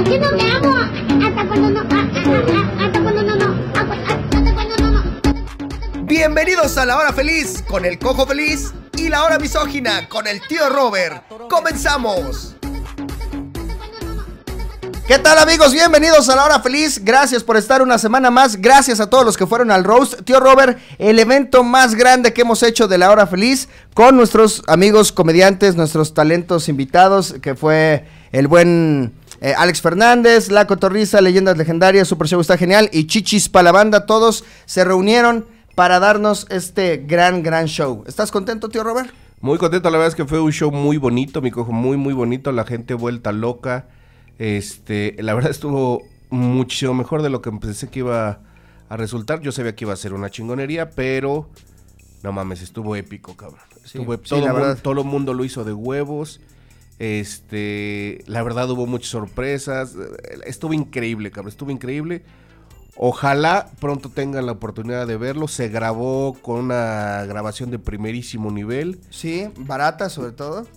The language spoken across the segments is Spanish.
No me amo. Hasta cuando no. Bienvenidos a la hora feliz con el cojo feliz y la hora misógina con el tío Robert. ¡Comenzamos! ¿Qué tal amigos? Bienvenidos a la hora feliz. Gracias por estar una semana más. Gracias a todos los que fueron al Roast. Tío Robert, el evento más grande que hemos hecho de la hora feliz con nuestros amigos comediantes, nuestros talentos invitados, que fue el buen eh, Alex Fernández, La Cotorriza, Leyendas Legendarias, Super Show está genial y Chichis para la banda. Todos se reunieron para darnos este gran, gran show. ¿Estás contento, tío Robert? Muy contento, la verdad es que fue un show muy bonito, mi cojo, muy, muy bonito, la gente vuelta loca. Este, la verdad estuvo muchísimo mejor de lo que pensé que iba a resultar. Yo sabía que iba a ser una chingonería, pero no mames, estuvo épico, cabrón. Estuvo, sí, todo, la mu- verdad. todo el mundo lo hizo de huevos. Este, la verdad hubo muchas sorpresas. Estuvo increíble, cabrón, estuvo increíble. Ojalá pronto tengan la oportunidad de verlo. Se grabó con una grabación de primerísimo nivel. Sí, barata sobre todo.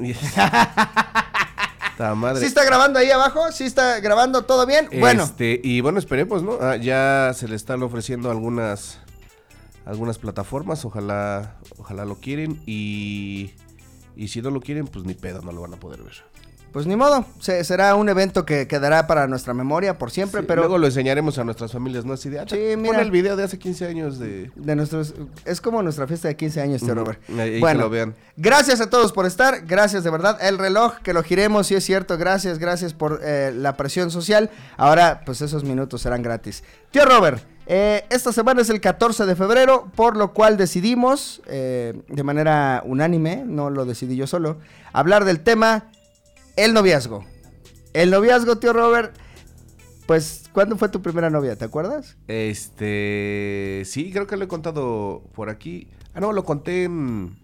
Esta madre. ¿Sí está grabando ahí abajo? ¿Sí está grabando todo bien? Bueno, Este, y bueno, esperemos, ¿no? Ah, ya se le están ofreciendo algunas algunas plataformas, ojalá ojalá lo quieren y y si no lo quieren, pues ni pedo, no lo van a poder ver. pues ni modo. Se- será un evento que quedará para nuestra memoria por siempre, Sí, pero luego lo enseñaremos a nuestras familias, ¿no? Así de, ah, Sí, pon mira. el video de hace 15 años de de nuestros es como nuestra fiesta de 15 años, tío. Robert. Ahí- ahí que bueno, lo vean. gracias a todos por estar, gracias de verdad. El reloj que lo giremos, sí es cierto, gracias, gracias por eh, la presión social. Ahora, pues esos minutos serán gratis. Tío Robert, eh, esta semana es el 14 de febrero, por lo cual decidimos, eh, de manera unánime, no lo decidí yo solo, hablar del tema el noviazgo. El noviazgo, tío Robert, pues, ¿cuándo fue tu primera novia? ¿Te acuerdas? Este, sí, creo que lo he contado por aquí. Ah, no, lo conté en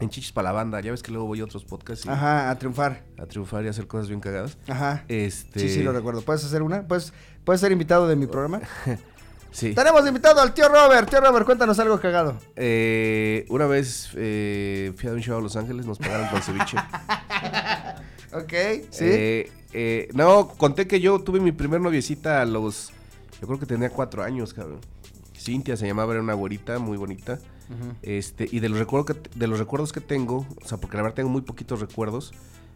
en Chichis para la banda. Ya ves que luego voy a otros podcasts y Ajá, a triunfar. a triunfar y hacer cosas bien cagadas. Ajá. Este, Sí, sí, lo recuerdo. ¿Puedes hacer una? ¿Puedes, ¿Puedes ser invitado de mi programa? Sí. Tenemos invitado al tío Robert. Tío Robert, cuéntanos algo cagado. Eh, una vez eh, fui a un show a Los Ángeles, nos pagaron con ceviche. Ok, sí. Eh, eh, no, conté que yo tuve mi primer noviecita a los. Yo creo que tenía cuatro años, cabrón. Cintia se llamaba, era una güerita muy bonita. Este, y de los, recuerdos que, de los recuerdos que tengo, o sea, porque la verdad tengo muy poquitos recuerdos,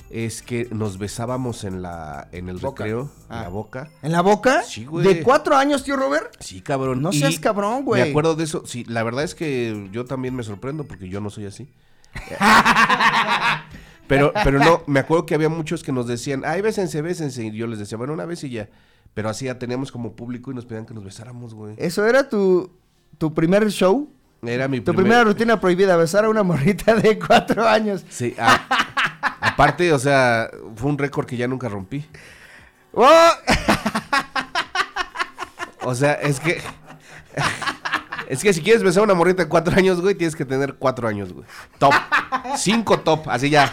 es que nos besábamos en la en el Boca. recreo, Ah. en la boca. ¿En la boca? Sí, güey. ¿De cuatro años, tío Robert? Sí, cabrón. No Y seas cabrón, güey. Me acuerdo de eso. Sí, la verdad es que yo también me sorprendo porque yo no soy así. pero, pero no, me acuerdo que había muchos que nos decían, ay, bésense, bésense. Y yo les decía, bueno, una vez y ya. Pero así ya teníamos como público y nos pedían que nos besáramos, güey. ¿Eso era tu, tu primer show? Era mi Tu primer- primera rutina prohibida, besar a una morrita de cuatro años. Sí, a- aparte, o sea, fue un récord que ya nunca rompí. ¡Oh! O sea, es que. Es que si quieres besar a una morrita de cuatro años, güey, tienes que tener cuatro años, güey. Top. Cinco top, así ya.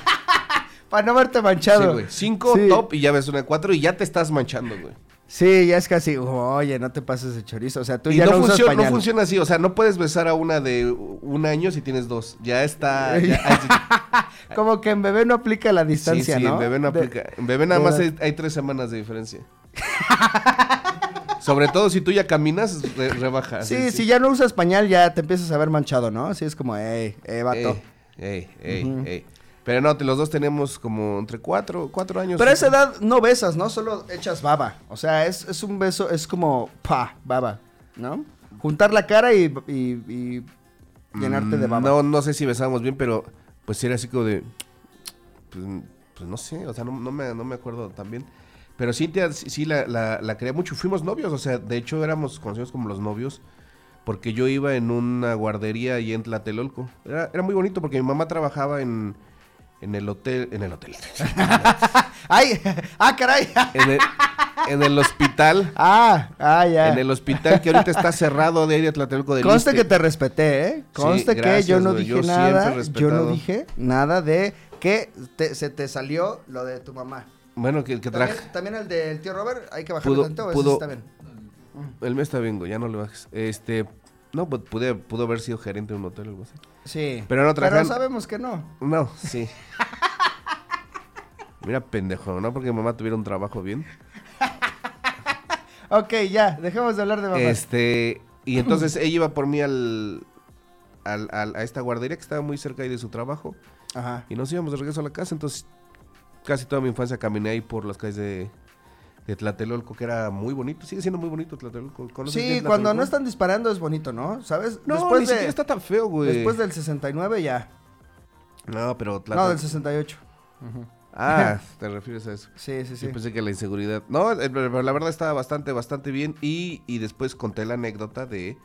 Para no verte Sí, manchado. güey. Cinco Sí. top y ya ves una de cuatro y ya te estás manchando, güey. Sí, ya es casi, oye, no te pases de chorizo. O sea, tú Y ya no, no, usas funciona, no funciona así, o sea, no puedes besar a una de un año si tienes dos. Ya está. ya- Como que en bebé no aplica la sí, distancia, sí, ¿no? en bebé no De- aplica. En bebé nada más hay, hay tres semanas de diferencia. Sobre todo si tú ya caminas, re- rebaja. Sí, si ya no usas pañal, ya te empiezas a ver manchado, ¿no? Así es como, ey, eh, vato. Ey, ey, ey, ey. Pero no, los dos tenemos como entre cuatro, cuatro años. Pero a esa edad no besas, ¿no? Solo echas baba. O sea, es, es un beso, es como, pa, baba, ¿no? Juntar la cara y, y- y llenarte de Mm, baba. No, no sé si besamos bien, pero pues era así como de. Pues, pues no sé, o sea, no, no me, no me acuerdo tan bien. Pero Cintia sí, sí la, la, la quería mucho. Fuimos novios, o sea, de hecho éramos conocidos como los novios. Porque yo iba en una guardería ahí en Tlatelolco. Era, era muy bonito porque mi mamá trabajaba en, en el hotel. En el hotel. ¡Ay! ¡Ah, caray! en, el, en el hospital. ¡Ah! ¡Ah, ya! En el hospital que ahorita está cerrado de ahí de Tlatelolco del Conste Iste. que te respeté, ¿eh? Conste que gracias, yo no dije yo nada. Yo no dije nada de que te- se te salió lo de tu mamá. Bueno, que, que También, traje. también el del tío Robert, hay que bajarle Pudo- tanto, pudo- está bien. El mes está bien, güey, ya no le bajes. Este, no, pues pude, pudo haber sido gerente de un hotel o algo así. Sí. Pero no trajeron- sabemos que no. No, sí. Mira, pendejo, ¿no? Porque mi mamá tuviera un trabajo bien. Ok, ya, dejemos de hablar de mamá. Este, y entonces ella iba por mí al, al- al- a esta guardería que estaba muy cerca ahí de su trabajo. Ajá. Y nos íbamos de regreso a la casa. Entonces, casi toda mi infancia caminé ahí por las calles de, de Tlatelolco, que era muy bonito. Sigue siendo muy bonito Tlatelolco. ¿Conoces Sí, cuando no Tlatelolco? están disparando es bonito, ¿no? ¿Sabes? No, después ni de, siquiera está tan feo, güey. Después del 69 ya. No, pero No, Tlatel- del 68. Ah, te refieres a eso. Sí, sí, sí. Yo pensé que la inseguridad. No, eh, pero la verdad estaba bastante, bastante bien. Y, y después conté la anécdota de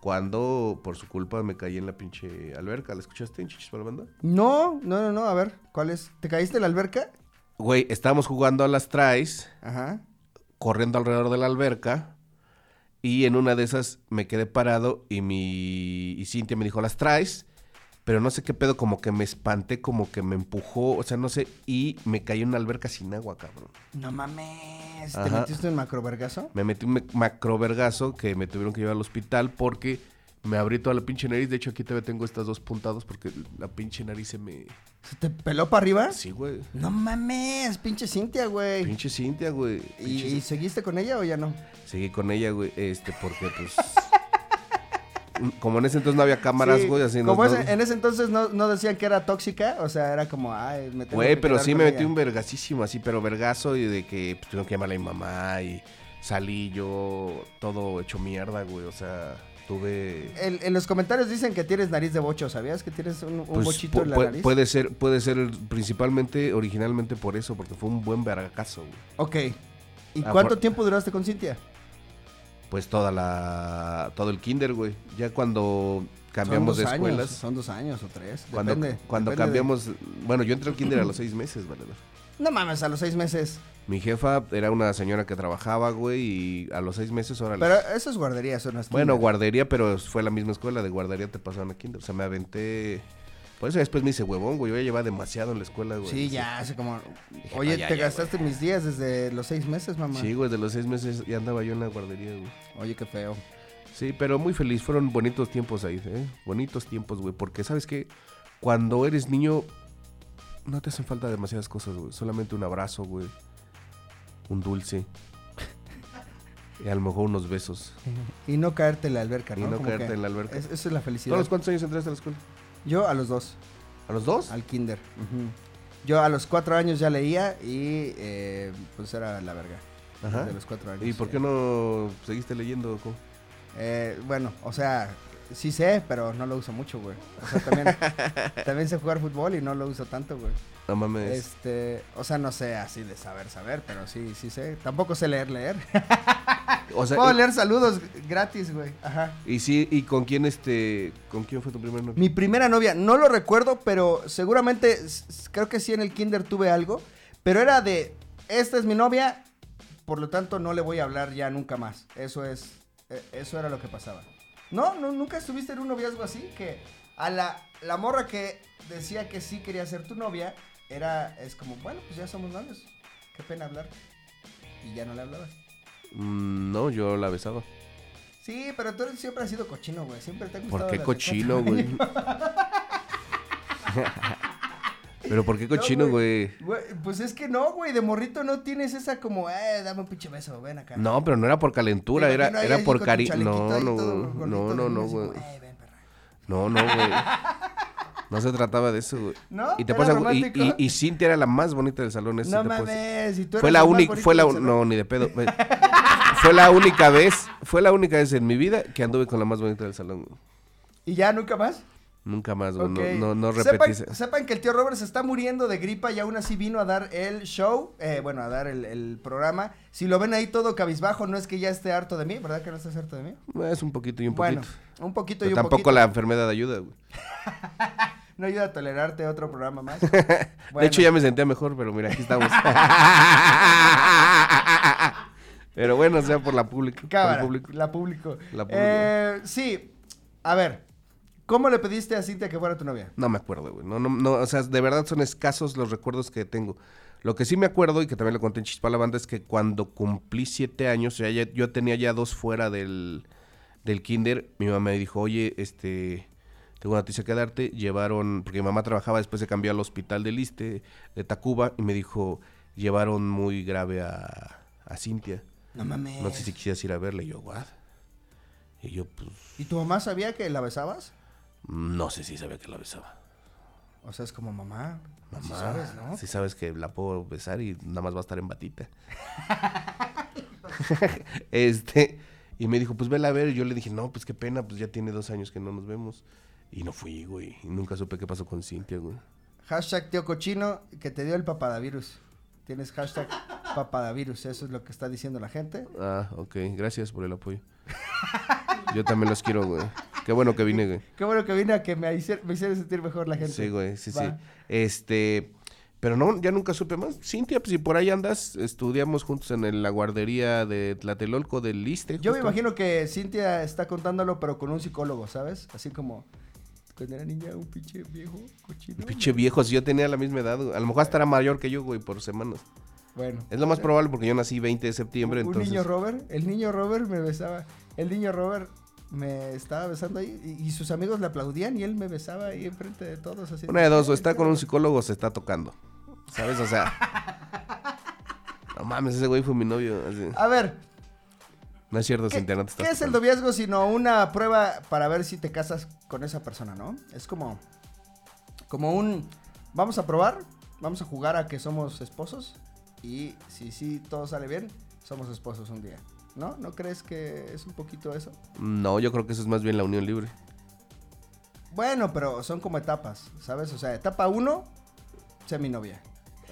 cuando por su culpa me caí en la pinche alberca. ¿La escuchaste en Chichis para la banda? No, no, no, no, a ver, ¿cuál es? ¿Te caíste en la alberca? Güey, estábamos jugando a las tries, Ajá. corriendo alrededor de la alberca. Y en una de esas me quedé parado y mi. Y Cintia me dijo las tries. Pero no sé qué pedo, como que me espanté, como que me empujó, o sea, no sé, y me caí en una alberca sin agua, cabrón. No mames, ¿te Ajá. metiste en macrovergazo? Me metí un macrovergazo que me tuvieron que llevar al hospital porque me abrí toda la pinche nariz. De hecho, aquí todavía tengo estas dos puntadas porque la pinche nariz se me. ¿Se te peló para arriba? Sí, güey. No mames, pinche Cintia, güey. Pinche Cintia, güey. ¿Y, Pinche y Cin- seguiste con ella o ya no? Seguí con ella, güey. Este, porque pues. como en ese entonces no había cámaras, Sí, güey, así no- Como no- ese- en ese entonces no, no decían que era tóxica, o sea, era como, ay, me tengo Güey, pero sí me metí un vergasísimo así, pero vergazo y de que pues, tuvieron que llamarle a mi mamá y salí yo todo hecho mierda, güey. O sea, tuve. El- en los comentarios dicen que tienes nariz de bocho, ¿sabías? Que tienes un, un Pues, bochito en la nariz. Puede ser, puede ser principalmente, originalmente por eso, porque fue un buen vergacazo, güey. Ok. ¿Y Ah, cuánto por- tiempo duraste con Cintia? Pues toda la, todo el kinder, güey. Ya cuando cambiamos de escuelas, Años, son dos años o tres. cuando, depende, cuando depende de- cambiamos, bueno, yo entré al kinder a los seis meses, valedor. No mames, a los seis meses. Mi jefa era una señora que trabajaba, güey, y a los seis meses, ahora Pero eso es guardería, eso no es Bueno, kinder. guardería, pero fue la misma escuela, de guardería te pasaron a kinder. O sea, me aventé... Por eso después me hice huevón, güey. Yo ya llevaba demasiado en la escuela, güey. Sí, ya, hace como... Dije, Oye, no, ya, te ya, gastaste mis días desde los seis meses, mamá. Sí, güey, de los seis meses ya andaba yo en la guardería, güey. Oye, qué feo. Sí, pero muy feliz. Fueron bonitos tiempos ahí, ¿eh? Bonitos tiempos, güey. Porque, ¿sabes qué? Cuando eres niño, no te hacen falta demasiadas cosas, güey. Solamente un abrazo, güey. Un dulce. y a lo mejor unos besos. Y no caerte en la alberca, Y ¿no? no Como caerte en la alberca. es- eso es la felicidad. ¿Todos los cuántos años entraste a la escuela? Yo a los dos, ¿A los dos? al kinder. Yo a los cuatro años ya leía y eh, pues era la verga. Ajá. De los cuatro años. ¿Y por eh. qué no seguiste leyendo? Eh, bueno, o sea, sí sé, pero no lo uso mucho, güey. O sea, también, también sé jugar fútbol y no lo uso tanto, güey. No mames. Este, o sea, no sé así de saber, saber, pero sí, sí sé. Tampoco sé leer, leer. O sea, Puedo y, leer saludos gratis, güey. Ajá. y sí, ¿y con quién este, con quién fue tu primer novio? Mi primera novia, no lo recuerdo, pero seguramente, creo que sí en el kinder tuve algo, pero era de, esta es mi novia, por lo tanto no le voy a hablar ya nunca más. Eso es, eh, eso era lo que pasaba. No, no nunca estuviste en un noviazgo así, que a la, la morra que decía que sí quería ser tu novia, era, es como, bueno, pues ya somos novios, qué pena hablar. Y ya no le hablabas. Mm, no, yo la besaba. Sí, pero tú siempre has sido cochino, güey. Siempre te ha ¿Por gustado. qué las de cochino, güey? Pero ¿por qué cochino, No, güey? Güey, Pues es que no, güey, de morrito no tienes esa como, eh, dame un pinche beso, ven acá. No, pero no era por calentura, era, era por cariño. No, no, todo no, no, no, como, güey. "Eh, ven, perra". No, no, güey. No se trataba de eso, güey. ¿No? Y te ¿Era pasa, y, y, y Cintia era la más bonita del salón. Eso No mames, y tú Fue eras la el más única, fue la, no, ni de pedo. Fue la única vez, fue la única vez en mi vida que anduve con la más bonita del salón. güey. ¿Y ya nunca más? Nunca más, güey. No, no, no sepan, repetí. ese- sepan que el tío Robert se está muriendo de gripa y aún así vino a dar el show, eh, bueno, a dar el, el programa. Si lo ven ahí todo cabizbajo, no es que ya esté harto de mí, ¿verdad que no estás harto de mí? Es un poquito y un bueno, poquito. un poquito Pero y un tampoco poquito. la enfermedad ayuda, güey. No ayuda a tolerarte otro programa más. De hecho, ya me sentía mejor, pero mira, aquí estamos. pero bueno, sea por la pública. por Cámara, público. la público. La público. Eh, sí, a ver, ¿cómo le pediste a Cintia que fuera tu novia? No me acuerdo, güey. No, no, no, o sea, de verdad son escasos los recuerdos que tengo. Lo que sí me acuerdo y que también lo conté en Chispa la Banda es que cuando cumplí siete años, o sea, ya- yo tenía ya dos fuera del, del kinder, mi mamá me dijo, oye, este, tengo una noticia que darte, llevaron, porque mi mamá trabajaba, después se cambió al hospital del Iste, de Tacuba, y me dijo, llevaron muy grave a, a Cintia. No mames. No sé si quisieras ir a verle. Y yo, ¿what? Y yo, pues, ¿Y tu mamá sabía que la besabas? No sé si sabía que la besaba. O sea, es como mamá. Mamá, sí sabes, ¿no? sí sabes que la puedo besar y nada más va a estar en batita. este, y me dijo, pues vela a ver. Y yo le dije, no, pues qué pena, pues ya tiene dos años que no nos vemos. Y no fui, güey. Y nunca supe qué pasó con Cintia, güey. Hashtag tío cochino que te dio el papadavirus. Tienes hashtag papadavirus. Eso es lo que está diciendo la gente. Ah, ok. Gracias por el apoyo. Yo también los quiero, güey. Qué bueno que vine, güey. Qué bueno que vine a que me hiciera, me hiciera sentir mejor la gente. Sí, güey, sí, Va. sí. Este, pero no, ya nunca supe más. Cintia, pues si por ahí andas, estudiamos juntos en el- la guardería de Tlatelolco del Liste. Yo me imagino que Cintia está contándolo, pero con un psicólogo, ¿sabes? Así como cuando era niña, un pinche viejo cochino. Pinche viejo, si yo tenía la misma edad, güey. a lo mejor estará mayor que yo, güey, por semanas. Bueno. Es lo más probable porque yo nací 20 de septiembre, un, un entonces... niño Robert, el niño Robert me besaba. El niño Robert me estaba besando ahí y, y sus amigos le aplaudían y él me besaba ahí enfrente de todos. Así Una de dos, o está con un psicólogo o se está tocando. ¿Sabes? O sea... No mames, ese güey fue mi novio. así. A ver, No es cierto, ¿qué, Cintia, no te qué es el noviazgo sino una prueba para ver si te casas con esa persona, no? Es como, como un, vamos a probar, vamos a jugar a que somos esposos y si sí todo sale bien, somos esposos un día, ¿no? ¿No crees que es un poquito eso? No, yo creo que eso es más bien la unión libre. Bueno, pero son como etapas, ¿sabes? O sea, etapa uno, sé mi novia.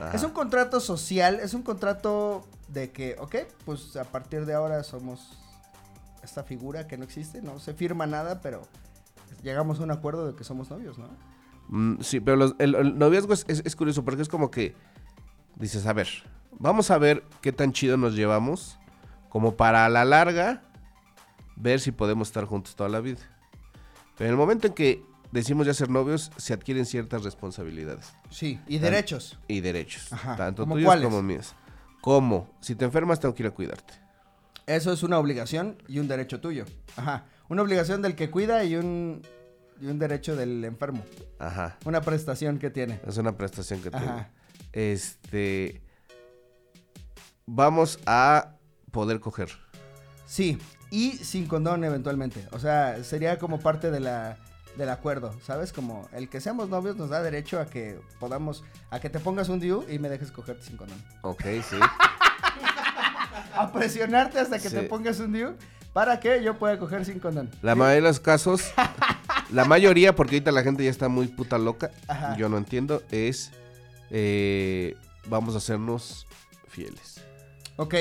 Ajá. Es un contrato social, es un contrato de que, ok, pues a partir de ahora somos esta figura que no existe, no se firma nada, pero llegamos a un acuerdo de que somos novios, ¿no? Mm, sí, pero los- el, el noviazgo es, es- es curioso porque es como que dices, a ver, vamos a ver qué tan chido nos llevamos como para a la larga ver si podemos estar juntos toda la vida. Pero en el momento en que decimos ya ser novios, se adquieren ciertas responsabilidades Sí, y derechos. y derechos, Ajá, tanto ¿como tuyos cuáles? como míos. Como, si te enfermas, tengo que ir a cuidarte. Eso es una obligación y un derecho tuyo. Ajá. Una obligación del que cuida y un, y un derecho del enfermo. Ajá. Una prestación que tiene. Es una prestación que. Ajá. Este. Vamos a poder coger. Sí, y sin condón eventualmente. O sea, sería como parte de la, del acuerdo, ¿sabes? Como el que seamos novios nos da derecho a que podamos, a que te pongas un DIU y me dejes cogerte sin condón. Ok, sí. A presionarte hasta que te pongas un DIU para que yo pueda coger sin condón. La ¿Sí? mayoría de los casos, la mayoría, porque ahorita la gente ya está muy puta loca, Ajá. yo no entiendo, es eh, vamos a hacernos fieles. Ok,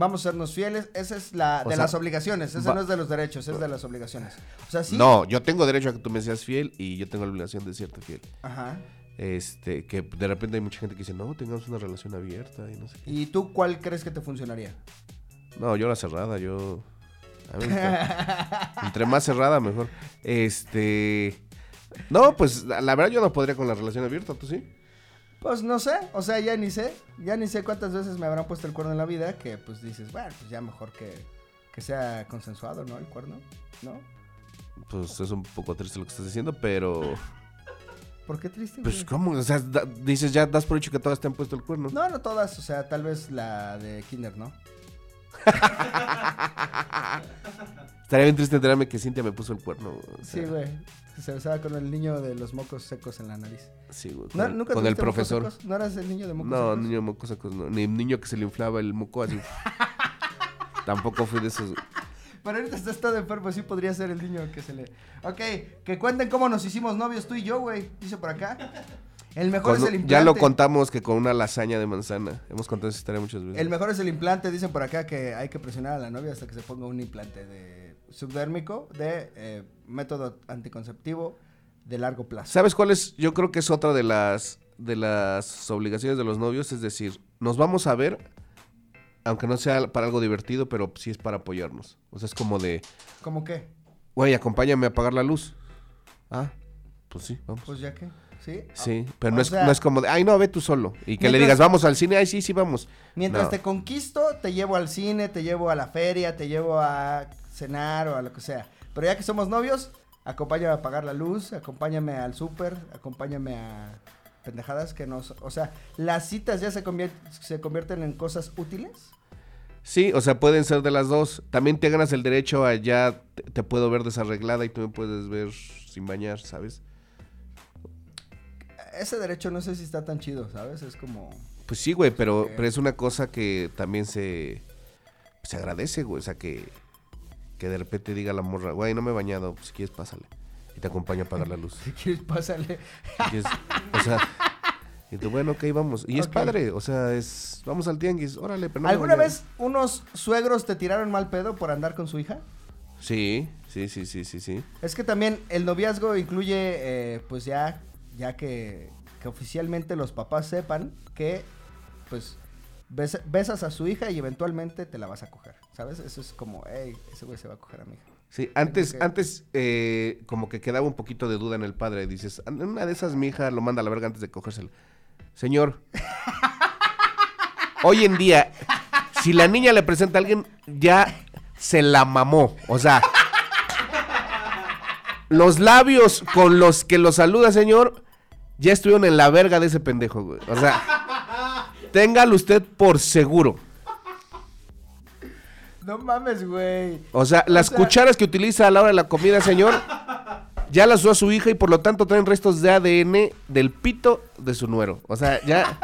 vamos a sernos fieles. Esa es la O de sea, las obligaciones. Esa no es de los derechos, es de las obligaciones. O sea, sí. No, yo tengo derecho a que tú me seas fiel y yo tengo la obligación de serte fiel. Ajá. Este, que de repente hay mucha gente que dice, no, tengamos una relación abierta y no sé qué. ¿Y tú cuál crees que te funcionaría? No, yo la cerrada, yo... a mí gusta- Entre más cerrada, mejor. Este... No, pues la verdad yo no podría con la relación abierta, ¿tú sí? Pues no sé, o sea, ya ni sé, ya ni sé cuántas veces me habrán puesto el cuerno en la vida que pues dices, bueno, pues ya mejor que, que sea consensuado, ¿no? El cuerno, ¿no? Pues es un poco triste lo que estás diciendo, pero... ¿Por qué triste? Pues güey? cómo, o sea, da- dices ya das por hecho que todas te han puesto el cuerno. No, no todas, o sea, tal vez la de Kinder, ¿no? Estaría bien triste enterarme que Cintia me puso el cuerno. o Sí, sea, Se besaba con el niño de los mocos secos en la nariz. Sí, güey. ¿No, Con, ¿Nunca con el tuviste mocos profesor. secos? ¿No eras el niño de mocos No, secos? niño de moco secos, no. Ni niño que se le inflaba el moco así. Tampoco fui de esos. Pero ahorita está todo enfermo, sí podría ser el niño que se le... Ok, que cuenten cómo nos hicimos novios tú y yo, güey. Dice por acá. El mejor es el implante. ya lo contamos que con una lasaña de manzana. Hemos contado esa historia muchas veces. El mejor es el implante, dicen por acá que hay que presionar a la novia hasta que se ponga un implante de subdérmico de eh, método anticonceptivo de largo plazo. ¿Sabes cuál es? Yo creo que es otra de las de las obligaciones de los novios, es decir, nos vamos a ver aunque no sea para algo divertido, pero sí es para apoyarnos. O sea, es como de, ¿Cómo qué? güey, acompáñame a apagar la luz. Ah, pues sí, vamos. Pues ya que, ¿sí? Sí, pero O no es, sea- no es como de, ay, no, ve tú solo. Y que le digas, vamos al cine, ay, sí, sí, vamos. Mientras No. te conquisto, te llevo al cine, te llevo a la feria, te llevo a cenar o a lo que sea. Pero ya que somos novios, Acompáñame a apagar la luz, acompáñame al súper, acompáñame a pendejadas que nos... O sea, ¿las citas ya se, convier- se convierten en cosas útiles? Sí, o sea, pueden ser de las dos. También te ganas el derecho a ya te, te puedo ver desarreglada y tú me puedes ver sin bañar, ¿sabes? Ese derecho no sé si está tan chido, ¿sabes? Es como... Pues sí, güey, pero, pero es una cosa que también se, se agradece, güey. O sea, que, que de repente diga la morra, güey, no me he bañado, pues, si quieres pásale. Y te acompaña a apagar la luz. Si quieres, pásale. Si quieres- o sea, y tú, bueno, ok, vamos. Y es padre, o sea, es, vamos al tianguis, órale, pero no ¿Alguna vez unos suegros te tiraron mal pedo por andar con su hija? Sí, sí, sí, sí, sí, sí. Es que también el noviazgo incluye, eh, pues ya, ya que, que oficialmente los papás sepan que, pues, bes- besas a su hija y eventualmente te la vas a coger, ¿sabes? Eso es como, hey, ese güey se va a coger a mi hija. Sí, antes, que- antes eh, como que quedaba un poquito de duda en el padre. Dices, "En una de esas mi hija lo manda a la verga antes de cogérselo. Señor, hoy en día, si la niña le presenta a alguien, ya se la mamó. O sea, los labios con los que lo saluda, señor, ya estuvieron en la verga de ese pendejo, güey. O sea, téngalo usted por seguro. No mames, güey. O sea, las sea- cucharas que utiliza a la hora de la comida, señor, ya las usó su hija y por lo tanto traen restos de ADN del pito de su nuero. O sea, ya.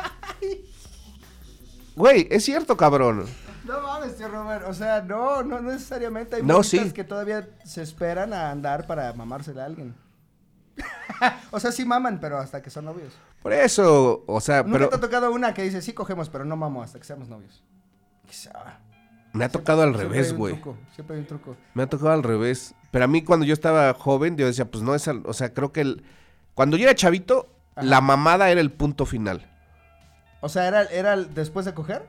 Güey, es cierto, cabrón. No mames, tío Robert. O sea, no, no necesariamente. Hay No, sí. que todavía se esperan a andar para mamársela a alguien. o sea, sí maman, pero hasta que son novios. Por eso, o sea, Nunca pero te ha tocado una que dice, sí cogemos, pero no mamo hasta que seamos novios. Quizá. me ha tocado al revés, güey. Siempre hay un truco. Me ha tocado al revés. Pero a mí cuando yo estaba joven, yo decía, pues no es, al- o sea, creo que el cuando yo era chavito, Ajá. la mamada era el punto final. O sea, ¿era, era el después de coger?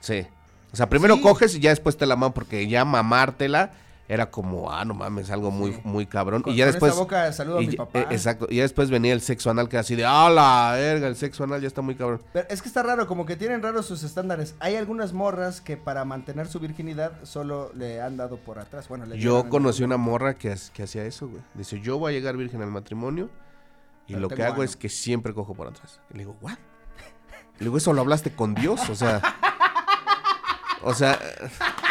Sí. O sea, primero Sí. coges y ya después te la maman porque ya mamártela era como, ah, no mames, algo muy, Sí. muy cabrón. Con- y ya con después. esa boca saludo a mi papá. eh, exacto. Y ya después venía el sexo anal que era así de, ah, la verga, el sexo anal ya está muy cabrón. Pero es que está raro, como que tienen raros sus estándares. Hay algunas morras que para mantener su virginidad solo le han dado por atrás. Bueno, le Yo conocí una morra que, que hacía eso, güey. Dice, yo voy a llegar virgen al matrimonio y Pero lo que hago ano". es que siempre cojo por atrás. Y le digo, ¿what? Le digo, ¿eso lo hablaste con Dios? O sea. O sea,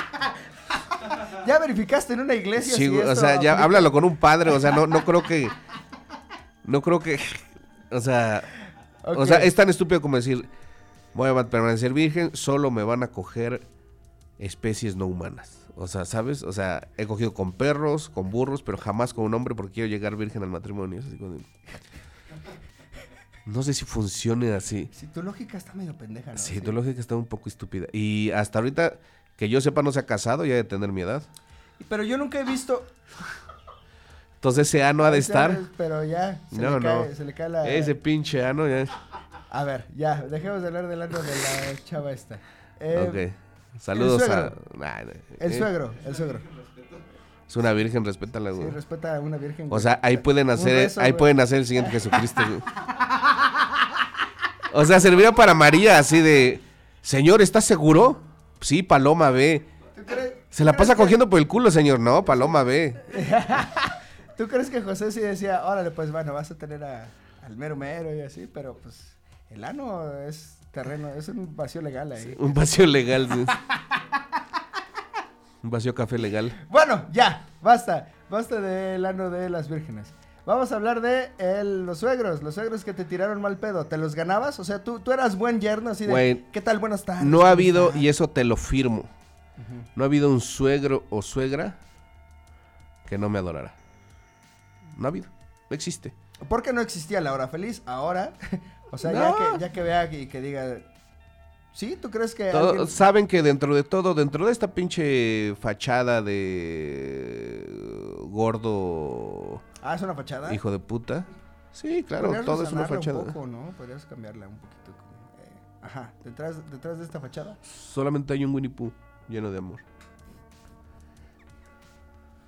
¿Ya verificaste en una iglesia? sí, si o sea, ya aplica? háblalo con un padre, o sea, no, no creo que. No creo que. O sea. O sea, es tan estúpido como decir, voy a permanecer virgen, solo me van a coger especies no humanas. O sea, ¿sabes? O sea, he cogido con perros, con burros, pero jamás con un hombre porque quiero llegar virgen al matrimonio. Así No sé si funcione así. Si tu lógica está medio pendeja, ¿no? Sí, tu lógica está un poco estúpida. Y hasta ahorita, que yo sepa, no se ha casado, ya de tener mi edad. Pero yo nunca he visto... Entonces ese ano ha de estar. Pero ya, se, No, le, cae, no. se le cae la... Ese pinche ano ya. A ver, ya, dejemos de hablar del ano de la chava esta. Eh, ok. Saludos a. Nah, El eh, suegro, el suegro. Es una virgen, respétala, Sí, güey. respeta a una virgen. O sea, ahí pueden hacer, ahí güey. pueden hacer el siguiente Jesucristo, güey. O sea, serviría para María así de, Señor, ¿estás seguro? Sí, Paloma, ve. ¿Tú crees, Se la pasa cogiendo por el culo, señor. No, Paloma, ve. ¿Tú crees que José sí decía, órale, pues bueno, vas a tener a- al mero mero y así? Pero pues el ano es terreno, es un vacío legal ahí. Un vacío legal, sí. Un vacío café legal. Bueno, ya, basta, basta del ano de las vírgenes. Vamos a hablar de el- los suegros, los suegros que te tiraron mal pedo. ¿Te los ganabas? O sea, tú, tú eras buen yerno, así de, Güey, ¿qué tal? Buenas tardes. No ¿cómo ha habido, estás?" y eso te lo firmo, no ha habido un suegro o suegra que no me adorara. No ha habido, no existe. ¿Por qué no existía la hora feliz? Ahora, o sea, No. ya, que, ya que vea y que diga, ¿sí? ¿Tú crees que Todo- alguien- Saben que dentro de todo, dentro de esta pinche fachada de gordo Ah, es una fachada. hijo de puta. Sí, claro, todo es una fachada. Un poco, ¿no? Podrías cambiarla un poquito. eh, ajá, detrás, detrás de esta fachada. Solamente hay un Winnie Pooh lleno de amor.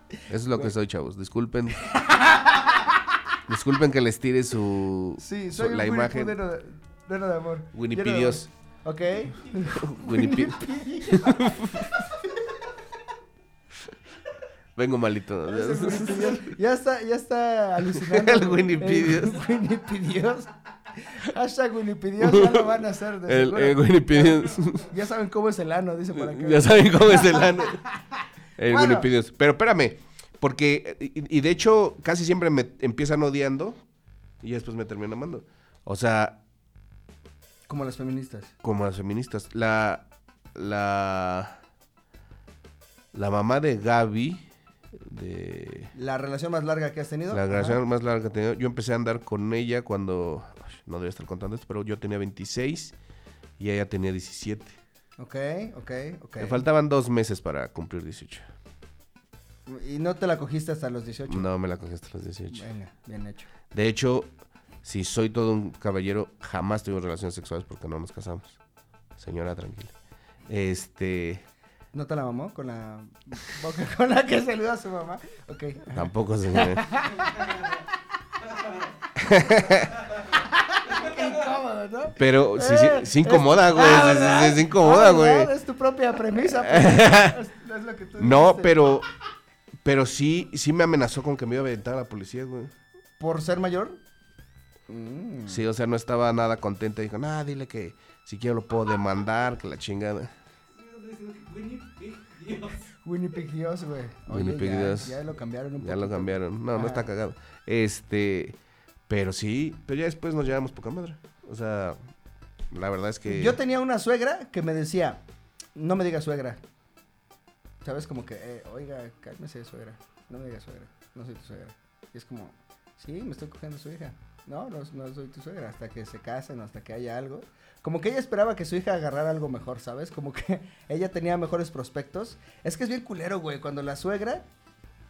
Eso es lo que Güey. soy, chavos. Disculpen. Disculpen que les tire su, Sí, su- un la Winnie Pooh imagen. lleno de, lleno de amor. Winnie Pidios. Ok. Winnie. Vengo malito. Ya está, ya está alucinando. El Winnie Pidios. El Winnie Pidios. Hashtag ya lo van a hacer. de El, el Pidios. Ya saben cómo es el ano, dice por acá. Ya saben cómo es el ano. El Bueno. Pero espérame, porque, y, y de hecho, casi siempre me empiezan odiando y después me terminan amando. O sea, Como las feministas. como las feministas. La, la, la mamá de Gaby, de La relación más larga que has tenido. la Ajá. relación más larga que he tenido, yo empecé a andar con ella cuando, no debería estar contando esto, pero yo tenía 26 y ella tenía 17. Ok, ok, ok. Me faltaban dos meses para cumplir 18. Y no te la cogiste hasta los 18. No me la cogí hasta los 18. Venga, bien hecho. De hecho, si soy todo un caballero, jamás tuvimos relaciones sexuales porque no nos casamos. Señora, tranquila. Este, ¿No te la mamó con la boca con la que saluda a su mamá? Ok. tampoco se Qué incómodo, ¿no? Pero sí, sí, Eh, sí incomoda, es- güey. Ah, sí incomoda, Ah, güey. Es tu propia premisa. pues. es, es lo que tú No, pero, pero sí, sí me amenazó con que me iba a aventar a la policía, güey. ¿Por ser mayor? Mm. Sí, o sea, no estaba nada contenta. Dijo, nah, dile que si quiero lo puedo demandar, que la chingada. Winnie Pig Dios, güey. Winnie Oye, Pig ya, Dios. Ya lo cambiaron un Ya lo cambiaron. No, no está cagado. Este, pero sí, pero ya después nos llevamos poca madre. O sea, la verdad es que... Yo tenía una suegra que me decía, no me digas suegra. ¿Sabes? Como que, eh, oiga, cálmese, suegra. No me digas suegra. No soy tu suegra. Y es como, sí, me estoy cogiendo a su hija. No, no, no soy tu suegra. Hasta que se casen, hasta que haya algo. Como que ella esperaba que su hija agarrara algo mejor, ¿sabes? Como que ella tenía mejores prospectos. Es que es bien culero, güey. Cuando la suegra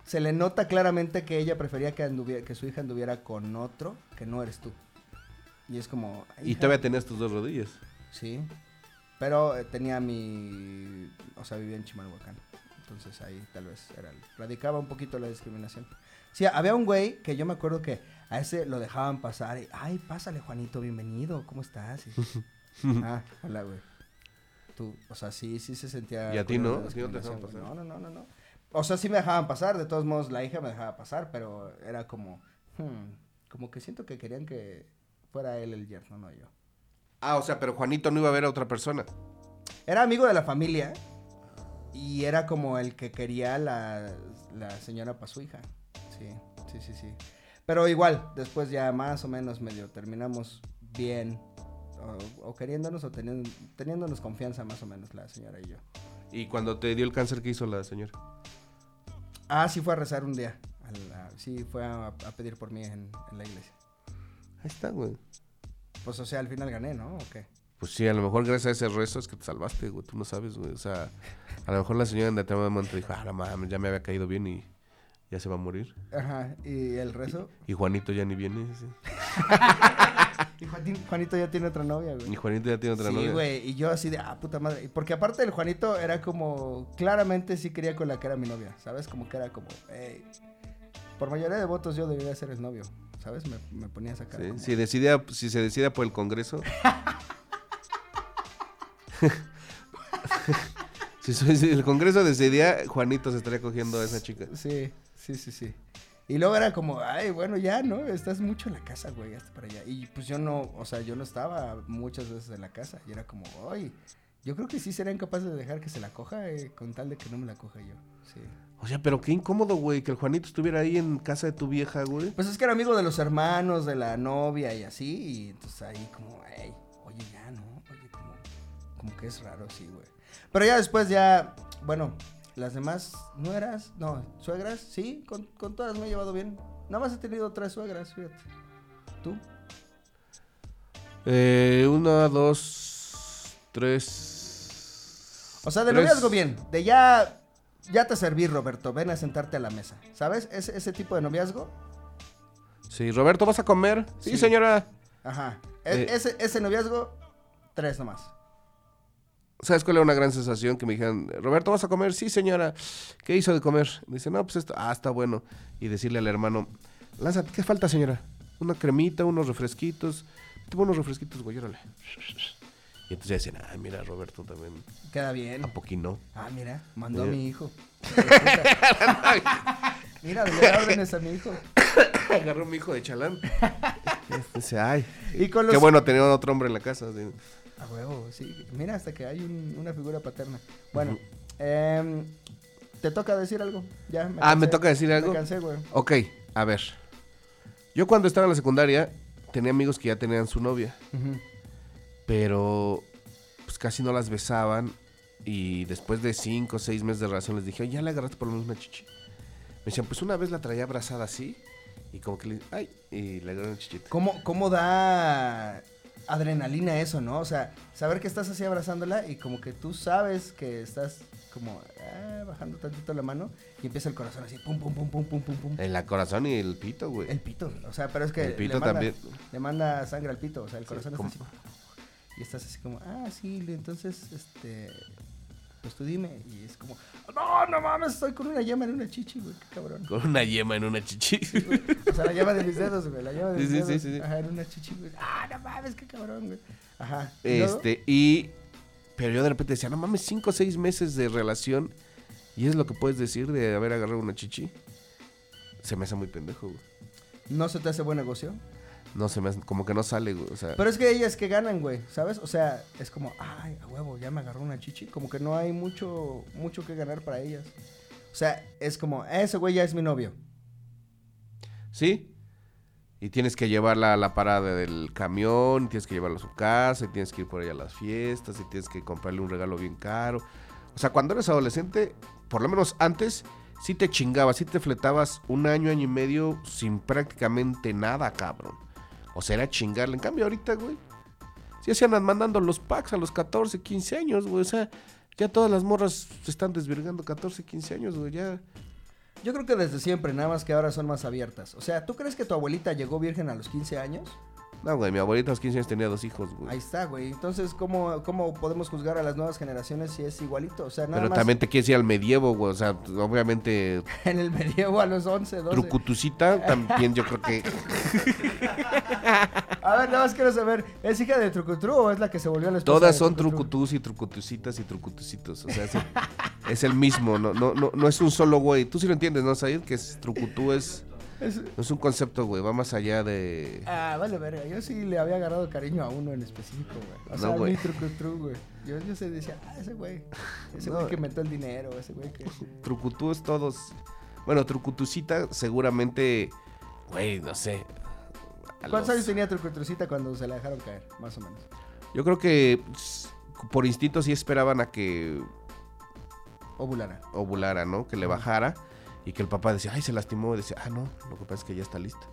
se le nota claramente que ella prefería que, anduviera, que su hija anduviera con otro que no eres tú. Y es como... Y todavía tenías tus dos rodillas. Sí. Pero eh, tenía mi. O sea, vivía en Chimalhuacán. Entonces ahí tal vez era. Radicaba un poquito la discriminación. Sí, había un güey que yo me acuerdo que a ese lo dejaban pasar. Y, Ay, pásale, Juanito, bienvenido. ¿Cómo estás? Y- ah, hola, güey. Tú, o sea, sí, sí se sentía. ¿Y a ti no? la ¿A ti no te dejaban. No, no, no, no, no. O sea, sí me dejaban pasar. De todos modos, la hija me dejaba pasar. Pero era como. hmm, como que siento que querían que fuera él el yerno, no yo. Ah, o sea, pero Juanito no iba a ver a otra persona. Era amigo de la familia y era como el que quería la, la señora para su hija. Sí, sí, sí, sí. Pero igual, después ya más o menos medio terminamos bien. O, o queriéndonos o teniendo, teniéndonos confianza más o menos la señora y yo. Y cuando te dio el cáncer, ¿qué hizo la señora? Ah, sí fue a rezar un día. a la- sí fue a, a pedir por mí en, en la iglesia. Ahí está, güey. Pues o sea, al final gané, ¿no? ¿O qué? Pues sí, a lo mejor gracias a ese rezo es que te salvaste, güey. Tú no sabes, güey. O sea, a lo mejor la señora en determinado momento dijo, ah, no mames, ya me había caído bien y ya se va a morir. Ajá, y el rezo. Y Juanito ya ni viene. sí. Y Juanito ya tiene otra novia, güey. Y Juanito ya tiene otra sí, novia. güey, y yo así de, ah, puta madre. Porque aparte el Juanito era como, claramente sí quería con la que era mi novia, ¿sabes? Como que era como, hey, por mayoría de votos yo debería ser el novio, ¿sabes? Me, me ponía esa cara. Sí, como- Si, decide, si se decida por el Congreso. si el Congreso decidía, Juanito se estaría cogiendo a esa chica. Sí, sí, sí, sí. Y luego era como, ay, bueno, ya, ¿no? Estás mucho en la casa, güey, hasta para allá. Y pues yo no, o sea, yo no estaba muchas veces en la casa. Y era como, ay, yo creo que sí serían capaces de dejar que se la coja eh, con tal de que no me la coja yo. Sí. O sea, pero qué incómodo, güey, que el Juanito estuviera ahí en casa de tu vieja, güey. Pues es que era amigo de los hermanos, de la novia y así. Y entonces ahí como, hey, oye, ya, ¿no? Oye, como, como que es raro, sí, güey. Pero ya después ya, bueno, las demás nueras, no, suegras, sí, con, con todas me he llevado bien. Nada más he tenido tres suegras, fíjate. ¿Tú? Eh, una, dos, tres. O sea, de tres. noviazgo bien. De ya, ya te serví, Roberto, ven a sentarte a la mesa. ¿Sabes? Ese, ese tipo de noviazgo. Sí, Roberto, ¿vas a comer? Sí, Sí. señora. Ajá. E- Eh. ese, ese noviazgo, tres nomás. ¿Sabes cuál era una gran sensación? Que me dijeran, Roberto, ¿vas a comer? Sí, señora. ¿Qué hizo de comer? Dice, no, pues esto, ah, está bueno. Y decirle al hermano, lánzate, ¿qué falta, señora? Una cremita, unos refresquitos. Toma unos refresquitos, güey, órale. Y entonces ya decían, ay, mira, Roberto también, Queda bien. ¿a poquino? Ah, mira, mandó a mi hijo. mira, le da órdenes a mi hijo. Agarró a mi hijo de chalán. Dice, ay, Y con los... qué bueno tener otro hombre en la casa. así. A huevo, sí. Mira, hasta que hay un- una figura paterna. Bueno, em, ¿te toca decir algo? Ya, Ah, ¿me toca decir algo? Me cansé, güey. Ok, a ver. Yo cuando estaba en la secundaria tenía amigos que ya tenían su novia, pero pues casi no las besaban y después de cinco o seis meses de relación les dije, "Oye, ya le agarraste por lo menos una chichi. Me decían, pues una vez la traía abrazada así y como que le, ay, y le agarré una chichita. ¿Cómo, ¿Cómo da adrenalina eso, no? O sea, saber que estás así abrazándola y como que tú sabes que estás como ah, bajando tantito la mano y empieza el corazón así, pum, pum, pum, pum, pum, pum, pum. En la corazón y el pito, güey. El pito, o sea, pero es que El pito le, manda, también. le manda sangre al pito, o sea, el corazón está así. Y estás así como, ah, sí, entonces, este, pues tú dime. Y es como, no, no mames, estoy con una llama en una chichi, güey, qué cabrón. Con una yema en una chichi. O sea, la llama de mis dedos, güey, la llama de mis sí, dedos. sí, sí, sí. Ajá, en una chichi, güey. Ah, no mames, qué cabrón, güey. Ajá. ¿Y luego? Este, y. Pero yo de repente decía, no mames, cinco o seis meses de relación. Y es lo que puedes decir de haber agarrado una chichi. Se me hace muy pendejo, güey. ¿No se te hace buen negocio? No se me hace, como que no sale, güey. O sea, Pero es que ellas que ganan, güey, ¿sabes? O sea, es como, ay, a huevo, ya me agarró una chichi. Como que no hay mucho, mucho que ganar para ellas. O sea, es como, ese güey ya es mi novio. sí. Y tienes que llevarla a la parada del camión, y tienes que llevarla a su casa, y tienes que ir por ella a las fiestas, y tienes que comprarle un regalo bien caro. O sea, cuando eres adolescente, por lo menos antes, sí te chingabas, sí te fletabas un año, año y medio sin prácticamente nada, cabrón. O sea, era chingarle. En cambio, ahorita, güey, sí se andan mandando los packs a los 14, 15 años, güey. O sea, ya todas las morras se están desvirgando 14, 15 años, güey. Ya. Yo creo que desde siempre, nada más que ahora son más abiertas. O sea, ¿tú crees que tu abuelita llegó virgen a los 15 años? No, güey, mi abuelita a los 15 años tenía dos hijos, güey. Ahí está, güey. Entonces, ¿cómo, ¿cómo podemos juzgar a las nuevas generaciones si es igualito? O sea, nada Pero más también te quieres ir al medievo, güey. O sea, obviamente, en el medievo a los 11, 12. trucutucita también yo creo que. A ver, nada más quiero saber, ¿es hija de Trucutru o es la que se volvió la esposa Todas son trucutus y trucutucitas y trucutucitos. O sea, es el, es el mismo. No, no, no, no es un solo güey. Tú sí lo entiendes, ¿no, Said? Que es trucutú es. Es- un concepto, güey. Va más allá de. Ah, vale, verga. Yo sí le había agarrado cariño a uno en específico, güey. O No, sea, güey. Trucutru, güey. Yo, yo se decía, ah, ese güey. Ese güey No. que inventó el dinero, ese güey que... Trucutú es todos. Bueno, trucutucita seguramente. Güey, no sé. ¿Cuántos los- años tenía Trucutrucita cuando se la dejaron caer? Más o menos. Yo creo que por instinto sí esperaban a que Ovulara. ovulara, ¿no? Que le bajara y que el papá decía, ay, se lastimó. Y decía, ah, no, lo que pasa es que ya está lista.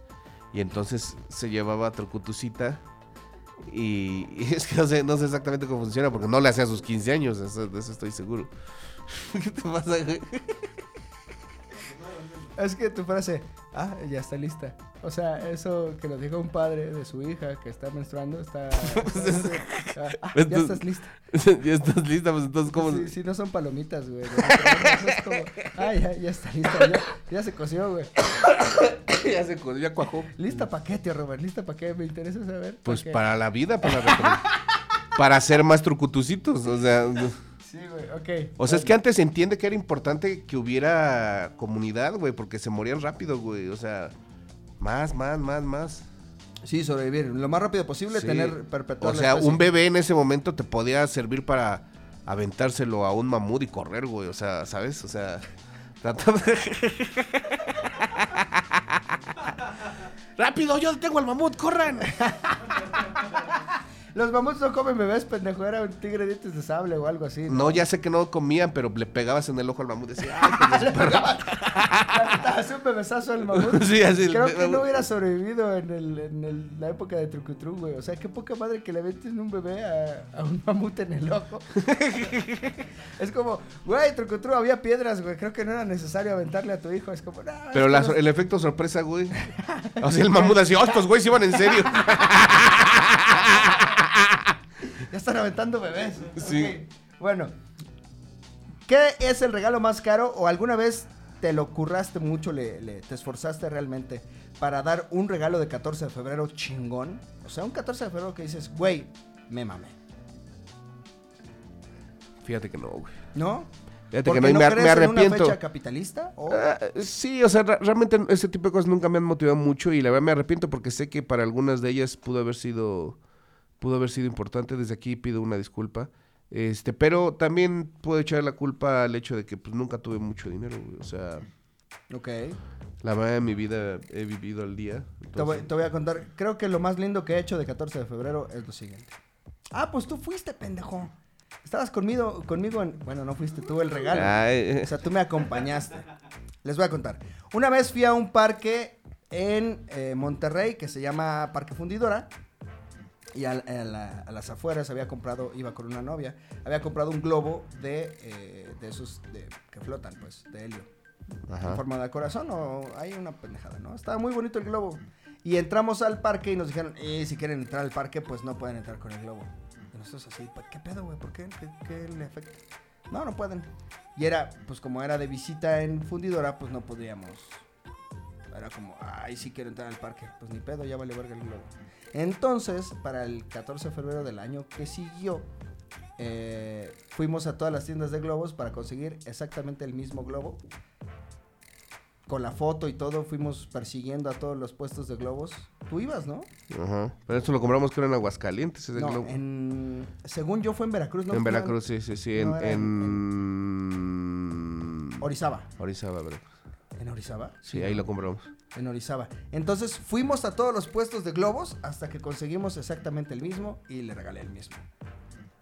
Y entonces se llevaba a Trucutucita y, es que no sé, no sé exactamente cómo funciona porque no le hacía a sus 15 años, de eso estoy seguro. ¿Qué te pasa, güey? Es que tu frase, ah, ya está lista. O sea, eso que nos dijo un padre de su hija que está menstruando, está... ah, ah, ya Entonces- estás lista. ya estás lista, pues entonces, ¿cómo? Sí, sí, no son palomitas, güey. Es como, ah, ya, ya está lista, ya, ya se coció, güey. ya se co- ya cuajó. ¿Lista para qué, tío Robert? ¿Lista para qué? Me interesa saber. ¿pa' Pues qué? para la vida, para la para hacer más trucutucitos, o sea, Sí, güey, ok. o sea, es que antes se entiende que era importante que hubiera comunidad, güey, porque se morían rápido, güey, o sea, más, más, más, más. Sí, sobrevivir. Lo más rápido posible, Sí. tener, perpetuar O la sea, especie. un bebé en ese momento te podía servir para aventárselo a un mamut y correr, güey, o sea, ¿sabes? O sea, tratar de- ¡Rápido! ¡Yo tengo al mamut! ¡Corran! Los mamuts no comen bebés, pendejo. Era un tigre de dientes de sable o algo así. No, ya sé que no comían, pero le pegabas en el ojo al mamut y decía, ¡ay, pues! Hace un bebesazo al mamut. Sí, así. Creo que no hubiera sobrevivido en, el, en el- la época de Trucutru, güey. O sea, qué poca madre que le metes un bebé a, a un mamut en el ojo. es como, güey, Trucutru, había piedras, güey. Creo que no era necesario aventarle a tu hijo. Es como, no. Pero la sor- no- el efecto sorpresa, güey. O sea, el mamut así, ¡oh, estos güeyes iban en serio! Ya están aventando bebés. Sí. Bueno, ¿qué es el regalo más caro o alguna vez te lo curraste mucho, le, le- te esforzaste realmente para dar un regalo de 14 de febrero chingón? O sea, un 14 de febrero que dices, güey, me mamé. Fíjate que no, güey. ¿No? Fíjate ¿Porque que no, no me, crees me en una arrepiento. fecha capitalista? ¿O- Ah, sí, o sea, realmente ese tipo de cosas nunca me han motivado mucho y la verdad me arrepiento porque sé que para algunas de ellas pudo haber sido pudo haber sido importante. Desde aquí pido una disculpa. Este, pero también puedo echar la culpa al hecho de que pues nunca tuve mucho dinero, güey. O sea, Ok. la verdad de mi vida he vivido al día. Te voy, entonces- te voy a contar. Creo que lo más lindo que he hecho de 14 de febrero es lo siguiente. Ah, pues tú fuiste, pendejo. Estabas conmigo, conmigo en... Bueno, no fuiste tú el regalo. Ay, O sea, tú me acompañaste. Les voy a contar. Una vez fui a un parque en eh, Monterrey que se llama Parque Fundidora. Y a, la- a las afueras había comprado, iba con una novia, había comprado un globo de, eh, de esos de- que flotan, pues, de helio. En Ajá. forma de corazón o hay una pendejada, ¿no? Estaba muy bonito el globo. Y entramos al parque y nos dijeron, eh, si quieren entrar al parque, pues no pueden entrar con el globo. Y nosotros así, "¿Pues, ¿qué pedo, güey? ¿Por qué? ¿Qué, qué le afecta? No, no pueden. Y era, pues como era de visita en fundidora, pues no podíamos. Era como, ay, sí quiero entrar al parque. Pues ni pedo, ya vale verga el globo. Entonces, para el 14 de febrero del año que siguió, eh, fuimos a todas las tiendas de globos para conseguir exactamente el mismo globo. Con la foto y todo, fuimos persiguiendo a todos los puestos de globos. Tú ibas, ¿no? Ajá. Pero esto lo compramos creo en Aguascalientes, ese no, globo. en... Según yo fue en Veracruz, ¿no? en Veracruz, sí, sí, sí. No, en... Orizaba. Orizaba, Veracruz. ¿En Orizaba? Sí, ahí lo compramos. En Orizaba. Entonces fuimos a todos los puestos de globos hasta que conseguimos exactamente el mismo y le regalé el mismo.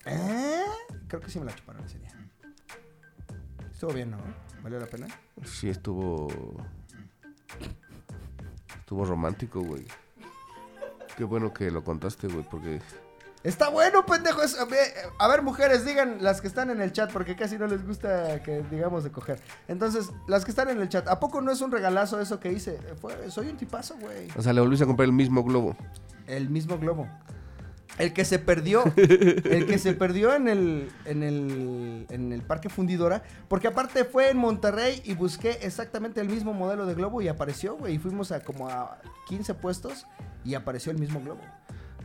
¿Eh? Creo que sí me la chuparon ese día. Estuvo bien, ¿no? ¿Valió la pena? Sí, estuvo. Estuvo romántico, güey. Qué bueno que lo contaste, güey, porque. Está bueno, pendejo. a ver, a ver, mujeres, digan las que están en el chat, porque casi no les gusta que digamos de coger. Entonces, las que están en el chat, ¿a poco no es un regalazo eso que hice? Fue- soy un tipazo, güey. O sea, le volviste a comprar el mismo globo. El mismo globo. El que se perdió. el que se perdió en el, en el. en el Parque Fundidora. Porque aparte fue en Monterrey y busqué exactamente el mismo modelo de globo y apareció, güey. Y fuimos a como a 15 puestos y apareció el mismo globo.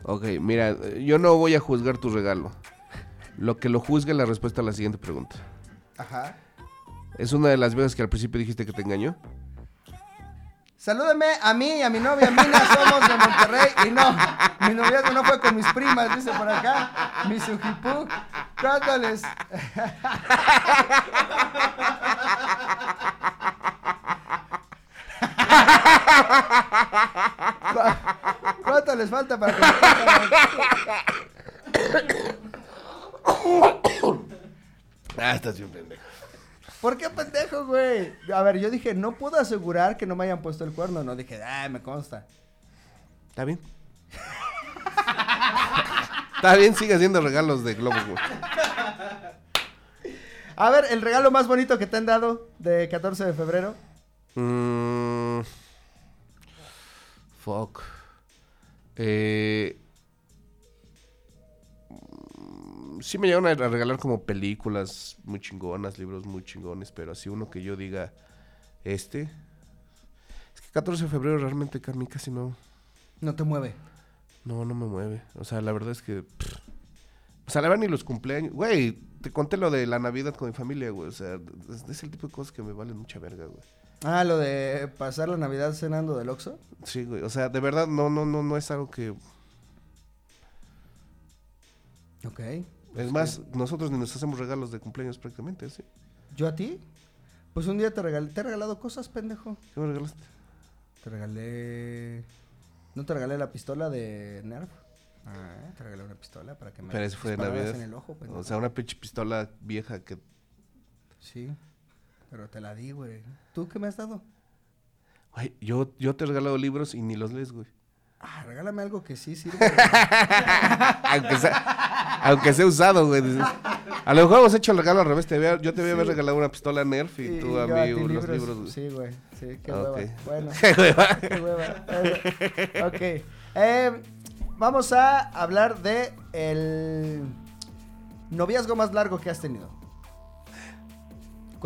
Ok, mira, yo no voy a juzgar tu regalo. Lo que lo juzgue es la respuesta a la siguiente pregunta. Ajá. ¿Es una de las veces que al principio dijiste que te engañó? Salúdame a mí y a mi novia Mina, somos de Monterrey. Y no, mi noviazgo no fue con mis primas, dice por acá. Mi sujipú. Cuéntales. ¿Cu- ¿Cuánto les falta para que Ah, estás bien pendejo. ¿Por qué pendejo, güey? A ver, yo dije, no puedo asegurar que no me hayan puesto el cuerno. No dije, ah, me consta. ¿Está bien? Está bien, sigue haciendo regalos de globos, güey. A ver, el regalo más bonito que te han dado de 14 de febrero. Mm, fuck. Eh, sí me llegaron a a regalar como películas muy chingonas, libros muy chingones, pero así uno que yo diga, este. Es que 14 de febrero realmente a mí casi no, No te mueve. no, no me mueve. O sea, la verdad es que... pff, o sea, la verdad ni los cumpleaños. Güey, te conté lo de la Navidad con mi familia, güey. O sea, es, es el tipo de cosas que me valen mucha verga, güey. Ah, lo de pasar la Navidad cenando del Oxxo. Sí, güey. O sea, de verdad no, no, no, no es algo que. Ok. Es más, nosotros ni nos hacemos regalos de cumpleaños prácticamente, ¿sí? ¿Yo a ti? Pues un día te regalé, te he regalado cosas, pendejo. ¿Qué me regalaste? Te regalé... ¿No te regalé la pistola de Nerf? Ah, te regalé una pistola para que me Pero eso fue de dispararas Navidad. en el ojo, pendejo. O sea, una pinche pistola vieja que. Sí, pero te la di, güey. ¿Tú qué me has dado? Güey, yo, yo te he regalado libros y ni los lees, güey. Ah, regálame algo que sí sirva. aunque, sea, aunque sea usado, güey. A lo mejor hemos hecho el regalo al revés. Te había- yo te había Sí. regalado una pistola Nerf y, tú a mí unos libros, güey. Sí, güey. Sí, qué Ah, hueva. ok. Bueno, Qué hueva. qué hueva. Ok. Eh, vamos a hablar de el noviazgo más largo que has tenido.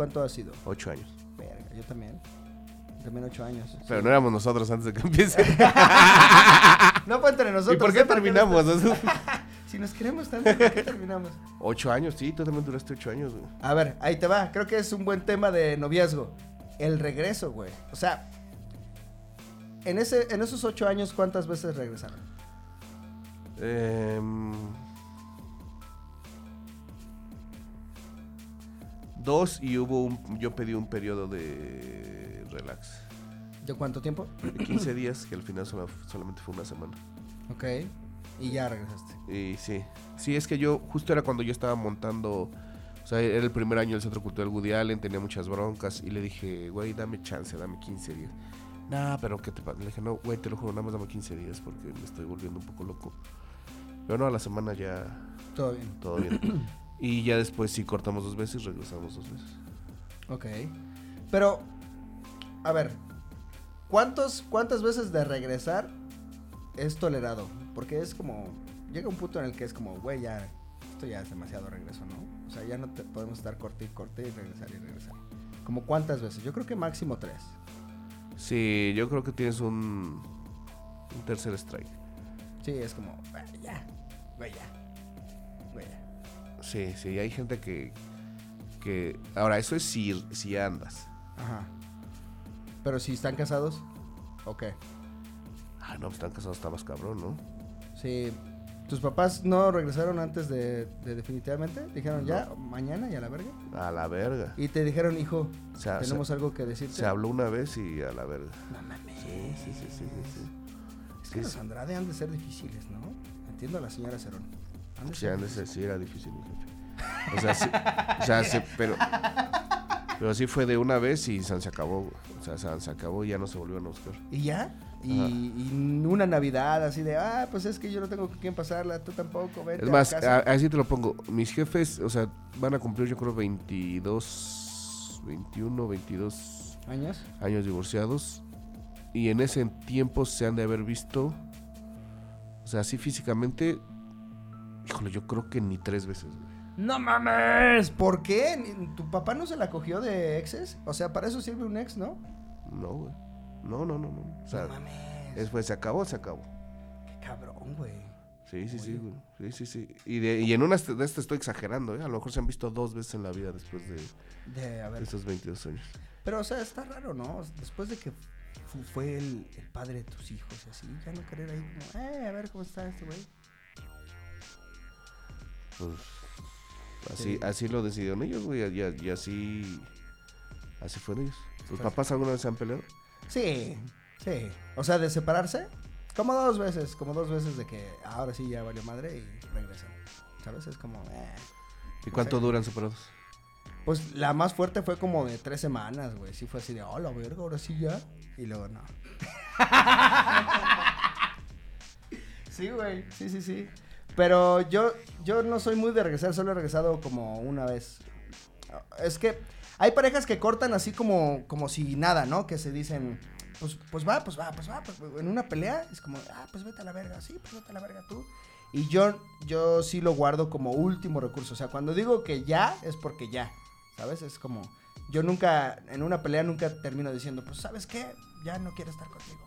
¿Cuánto ha sido? Ocho años. Verga, yo también. También ocho años. Pero no éramos nosotros antes de que empiece. No fue entre nosotros. ¿Y por qué ¿eh? Terminamos? Si nos queremos tanto, ¿por qué terminamos? Ocho años, sí, tú también duraste ocho años, güey. A ver, ahí te va. Creo que es un buen tema de noviazgo. El regreso, güey. O sea, en, ese, en esos ocho años, ¿cuántas veces regresaron? Em, dos y hubo un, yo pedí un periodo de relax. ¿De cuánto tiempo? De 15 días, que al final solo- solamente fue una semana. Ok. Y ya regresaste. Y sí, sí, es que yo, justo era cuando yo estaba montando, o sea, era el primer año del Centro Cultural Woody Allen, tenía muchas broncas y le dije, güey, dame chance, dame 15 días. Nah, pero ¿qué te pasa? Le dije, no, güey, te lo juro, nada más dame 15 días porque me estoy volviendo un poco loco. Pero no, a la semana ya Todo bien. todo bien. y ya después sí cortamos dos veces, regresamos dos veces. Ok. Pero, a ver, ¿cuántos, ¿cuántas veces de regresar es tolerado? Porque es como, llega un punto en el que es como, güey, ya, esto ya es demasiado regreso, ¿no? O sea, ya no te- podemos estar corte y corte y regresar y regresar. ¿Como cuántas veces? Yo creo que máximo tres. Sí, yo creo que tienes un, un tercer strike. Sí, es como, "Güey, ya, güey, ya, güey, ya. Sí, sí, hay gente que, que... Ahora, eso es si, si andas. Ajá. Pero si están casados, ok. Ah, no, pues están casados, está más cabrón, ¿no? Sí. ¿Tus papás no regresaron antes de, de definitivamente? Dijeron ya, mañana y a la verga. A la verga. Y te dijeron, hijo, O sea, tenemos se, algo que decirte. se habló una vez y a la verga. No mames. Sí, sí, sí, sí, sí. Es que los. Andrade han de ser difíciles, ¿no? Entiendo a la señora Cerón. Han de Sí, ser han de ser- sí era difícil, jefe. O sea, sí, o sea, sí, pero... Pero sí fue de una vez y se se acabó. O sea, se, se acabó y ya no se volvieron a buscar. ¿Y ya? Y, y una Navidad así de, ah, pues es que yo no tengo con quién pasarla, tú tampoco, vente Es a más, casa". a- así te lo pongo. Mis jefes, o sea, van a cumplir yo creo 22, 21, 22 ¿Años? años divorciados. Y en ese tiempo se han de haber visto, o sea, así físicamente, híjole, yo creo que ni tres veces. ¡No mames! ¿Por qué? ¿Tu papá no se la cogió de exes? O sea, para eso sirve un ex, ¿no? No, güey. No, no, no, no. O sea, no mames. después se acabó, se acabó. Qué cabrón, güey. Sí, sí, sí, güey. Sí, sí, sí. Y, de, y en una de estas estoy exagerando, ¿eh? A lo mejor se han visto dos veces en la vida después de De, a ver. estos 22 años. Pero, o sea, está raro, ¿no? Después de que fu- fue el, el padre de tus hijos así, ya no querer ahí como, eh, a ver cómo está este güey. Pues, así, Sí. así lo decidieron ellos, güey. Y, y así, así fueron ellos. ¿Tus Pues- papás alguna vez se han peleado? Sí, sí. O sea, de separarse, como dos veces, como dos veces de que ahora sí ya valió madre y regresan. ¿Sabes? Es como, eh. ¿Y cuánto sé. duran separados? Pues la más fuerte fue como de tres semanas, güey. Sí fue así de, oh, la verga, ahora sí ya. Y luego no. sí, güey. Sí, sí, sí. Pero yo, yo no soy muy de regresar, solo he regresado como una vez. Es que hay parejas que cortan así como, como si nada, ¿no? Que se dicen, pues, pues va, pues va, pues va. Pues, en una pelea es como, ah, pues vete a la verga. Sí, pues vete a la verga tú. Y yo, yo sí lo guardo como último recurso. O sea, cuando digo que ya, es porque ya. ¿Sabes? Es como, yo nunca, en una pelea nunca termino diciendo, pues, ¿sabes qué? Ya no quiero estar contigo.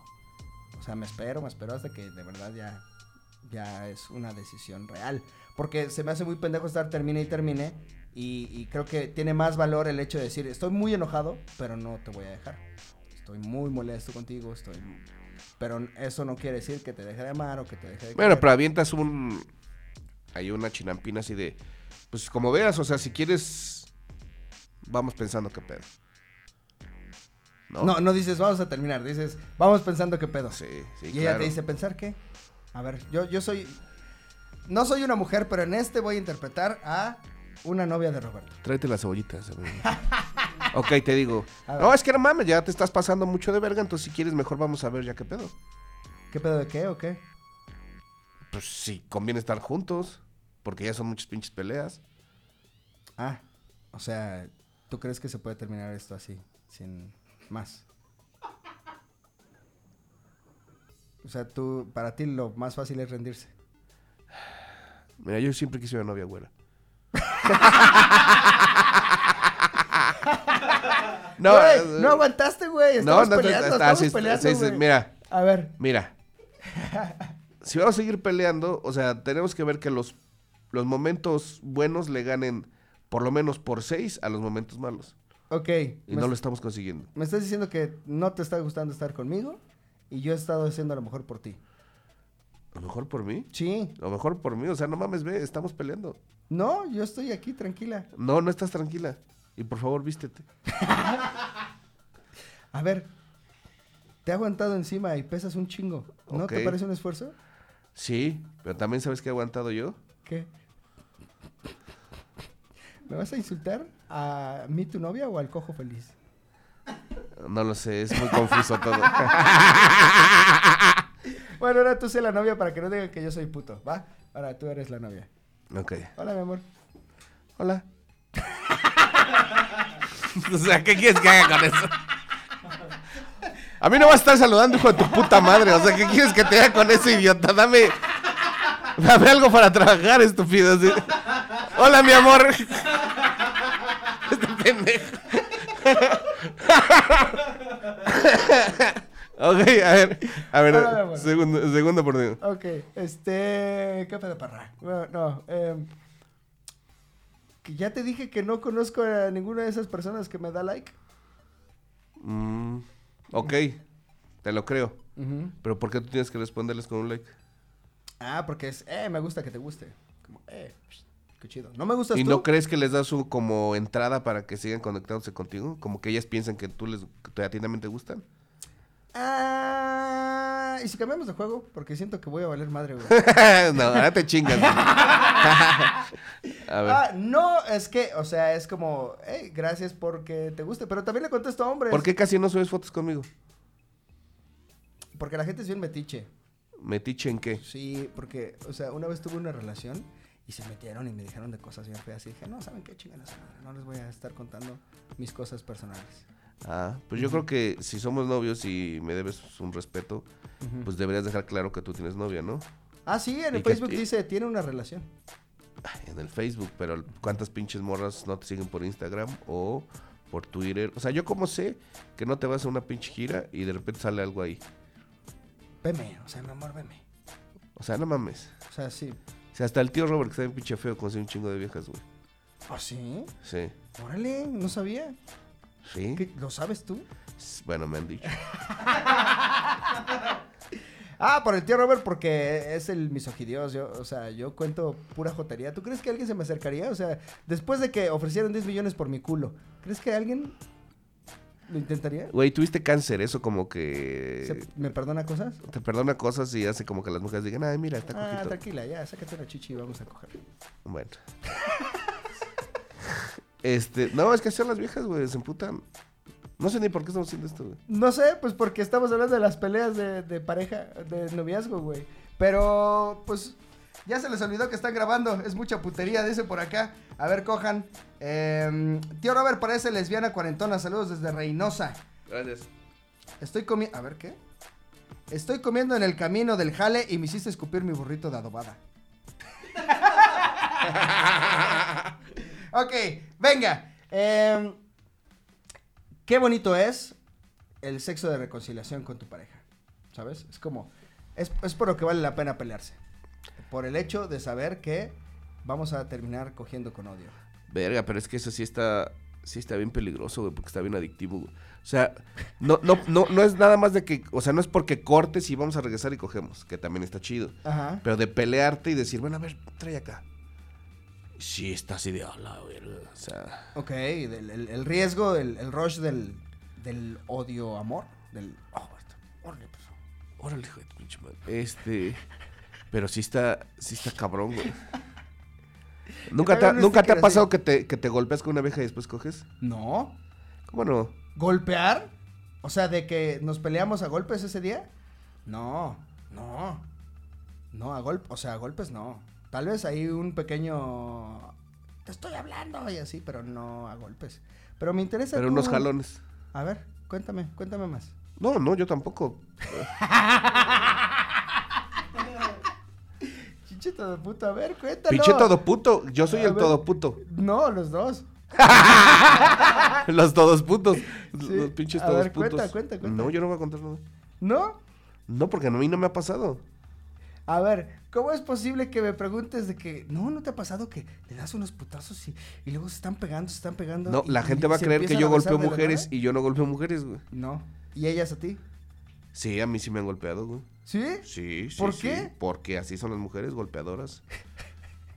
O sea, me espero, me espero hasta que de verdad ya, ya es una decisión real. Porque se me hace muy pendejo estar termine y termine. Y, y creo que tiene más valor el hecho de decir, estoy muy enojado, pero no te voy a dejar. Estoy muy molesto contigo, estoy... Pero eso no quiere decir que te deje de amar o que te deje de Bueno, querer. pero avientas un. Hay una chinampina así de. Pues como veas, o sea, si quieres. Vamos pensando qué pedo. ¿No? No, no dices, vamos a terminar, dices, vamos pensando qué pedo. Sí, sí, y ella claro. te dice, ¿pensar qué? A ver, yo, yo soy. No soy una mujer, pero en este voy a interpretar a una novia de Roberto. Tráete las cebollitas. ok, te digo. No, es que no mames, ya te estás pasando mucho de verga, entonces si quieres mejor vamos a ver ya qué pedo. ¿Qué pedo de qué o qué? Pues sí, conviene estar juntos, porque ya son muchas pinches peleas. Ah, o sea, ¿tú crees que se puede terminar esto así, sin más? O sea, tú, para ti lo más fácil es rendirse. Mira, yo siempre quise una novia güera. no, Güey, no aguantaste, güey. no, Estamos no, peleando, está- estamos peleando, güey. mira, A ver, mira. si vamos a seguir peleando, o sea, tenemos que ver que los, los momentos buenos le ganen por lo menos por seis a los momentos malos. Ok. Y no lo estamos consiguiendo. me estás diciendo que no te está gustando estar conmigo y yo he estado haciendo lo mejor por ti. A lo mejor por mí. Sí. A lo mejor por mí. O sea, no mames, ve, estamos peleando. No, yo estoy aquí tranquila. No, no estás tranquila. Y por favor, vístete. A ver, te he aguantado encima y pesas un chingo. ¿No te parece un esfuerzo? Sí, pero también sabes que he aguantado yo. ¿Qué? ¿Me vas a insultar a mí, tu novia, o al cojo feliz? No lo sé, es muy confuso todo. Bueno, ahora tú sé la novia para que no digan que yo soy puto, ¿va? Ahora tú eres la novia. ok. Hola, mi amor. Hola. o sea, ¿qué quieres que haga con eso? A mí no vas a estar saludando, hijo de tu puta madre. O sea, ¿qué quieres que te haga con eso, idiota? Dame. Dame algo para trabajar, estúpido. Hola, mi amor. Este pendejo. Ok, a ver. A ver, mi amor. segundo, segundo oportunidad. Ok, este... ¿Qué pedo, parra? Bueno, no, em, que ya te dije que no conozco a ninguna de esas personas que me da like. Mm, ok, te lo creo. Ujú. Pero ¿por qué tú tienes que responderles con un like? Ah, porque es, eh, me gusta que te guste. Como, eh, psh, qué chido. ¿No me gustas ¿Y tú? no crees que les das su como entrada para que sigan conectándose contigo? Como que ellas piensan que tú les que a ti también te gustan. Ah, ¿y si cambiamos de juego? Porque siento que voy a valer madre, güey. no, ahora te chingas. güey. a ver. Ah, no, es que, o sea, es como, hey, gracias porque te guste, pero también le contesto a hombres. ¿Por qué casi no subes fotos conmigo? Porque la gente es bien metiche. ¿Metiche en qué? Sí, porque, o sea, una vez tuve una relación y se metieron y me dijeron de cosas bien feas y dije, no, ¿saben qué? Madre, no les voy a estar contando mis cosas personales. Ah, pues yo creo que si somos novios y me debes un respeto, pues deberías dejar claro que tú tienes novia, ¿no? Ah, sí, en ¿Y el Facebook dice, tiene una relación. Ay, En el Facebook, pero ¿cuántas pinches morras no te siguen por Instagram o por Twitter? O sea, yo como sé que no te vas a una pinche gira y de repente sale algo ahí. Veme, o sea, mi amor, veme. O sea, no mames. O sea, sí. O sea, hasta el tío Robert que está bien pinche feo conoce un chingo de viejas, güey. ¿Ah, sí? Sí. Órale, no sabía. ¿Sí? ¿Qué- ¿Lo sabes tú? Bueno, me han dicho. Ah, por el tío Robert, porque es el misogidios. Yo, o sea, yo cuento pura jotería. ¿Tú crees que alguien se me acercaría? O sea, después de que ofrecieron 10 millones por mi culo, ¿crees que alguien lo intentaría? Güey, tuviste cáncer, eso como que... ¿Se- ¿Me perdona cosas? Te perdona cosas y hace como que las mujeres digan, ay, mira, está Ah, cojito. tranquila, ya, sácate una chichi y vamos a coger. Bueno. este, no, es que son las viejas, güey, se emputan. No sé ni por qué estamos haciendo esto, güey. No sé, pues porque estamos hablando de las peleas de, de pareja, de noviazgo, güey. Pero, pues, ya se les olvidó que están grabando. Es mucha putería, dice por acá. A ver, cojan. Em, tío Robert parece lesbiana cuarentona. Saludos desde Reynosa. Gracias. Estoy comiendo. A ver, ¿qué? Estoy comiendo en el camino del jale y me hiciste escupir mi burrito de adobada. ok, venga. Em, qué bonito es el sexo de reconciliación con tu pareja. ¿Sabes? Es como. Es, es por lo que vale la pena pelearse. Por el hecho de saber que vamos a terminar cogiendo con odio. Verga, pero es que eso sí está, sí está bien peligroso, güey, porque está bien adictivo, güey. O sea, no, no, no, no es nada más de que, o sea, no es porque cortes y vamos a regresar y cogemos, que también está chido. Ajá. Pero de pelearte y decir, bueno, a ver, trae acá. Sí, está así de, verga, o sea... Ok, el, el riesgo, el, el rush del, del odio-amor. Del. Oh, esto, órale, pues. Órale, hijo de tu pinche madre. Este. Pero sí está, sí está cabrón, güey. ¿Nunca te, ¿nunca te ha pasado así. que te, que te golpeas con una vieja y después coges? No. ¿Cómo no? ¿Golpear? O sea, de que nos peleamos a golpes ese día. No, no. No, a golpes, o sea, a golpes no. Tal vez hay un pequeño. Te estoy hablando y así, pero no a golpes. Pero me interesa. Pero tú- unos jalones. A ver, cuéntame, cuéntame más. No, no, yo tampoco. Chiche todo puto, a ver, cuéntalo. Pinche todo puto. Yo soy A el ver. todo puto. No, los dos. Los todos putos. Sí. Los pinches A todos ver, putos. cuenta, cuenta, cuenta. No, yo no voy a contar nada. ¿No? No, porque a mí no me ha pasado. A ver, ¿cómo es posible que me preguntes de que no, no te ha pasado que le das unos putazos y, y luego se están pegando, se están pegando? No, y- la gente va a creer que yo golpeo mujeres y yo no golpeo mujeres, güey. No. ¿Y ellas a ti? Sí, a mí sí me han golpeado, güey. ¿Sí? Sí, sí. ¿Por sí, qué? Porque así son las mujeres golpeadoras.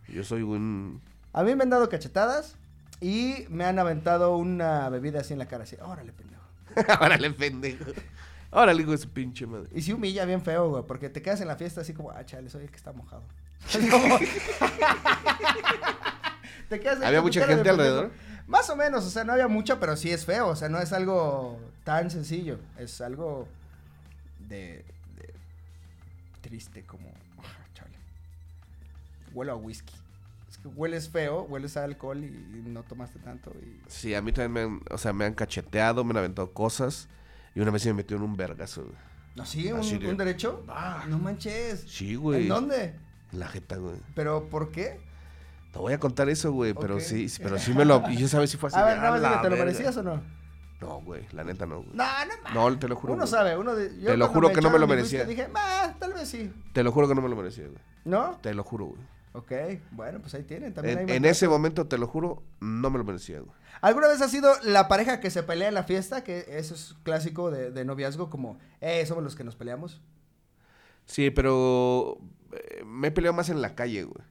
Yo soy un... A mí me han dado cachetadas y me han aventado una bebida así en la cara, así, órale, pendejo. Órale, pendejo. Órale, hijo de su pinche madre. Y sí humilla bien feo, güey, porque te quedas en la fiesta así como, ah, chale, soy el que está mojado. te quedas ¿Había mucha gente alrededor? Más o menos, o sea, no había mucha, pero sí es feo, o sea, no es algo tan sencillo, es algo de triste como, ah, chale. Huelo a whisky. Es que hueles feo, hueles a alcohol y, y no tomaste tanto y... Sí, a mí también me han, o sea, me han cacheteado, me han aventado cosas. Y una vez se me metió en un vergazo, güey. ¿No, sí? ¿Un, de- un derecho? no manches. Sí, güey. ¿En dónde? En la jeta, güey. ¿Pero por qué? Te voy a contar eso, güey, pero sí, pero sí me lo... Y ya sabes si fue así. A ver, nada más ¿te lo verga". merecías o no? No, güey, la neta no, güey. No, no. No, te lo juro. Uno güey. sabe, uno de... yo Te lo juro que no me lo merecía. Dije, tal vez sí. Te lo juro que no me lo merecía, güey. ¿No? Te lo juro, güey. Ok, bueno, pues ahí tienen. También hay En, en maltrato. ese momento, te lo juro, no me lo merecía, güey. ¿Alguna vez ha sido la pareja que se pelea en la fiesta? Que eso es clásico de, de noviazgo, como, eh, somos los que nos peleamos. Sí, pero eh, me he peleado más en la calle, güey.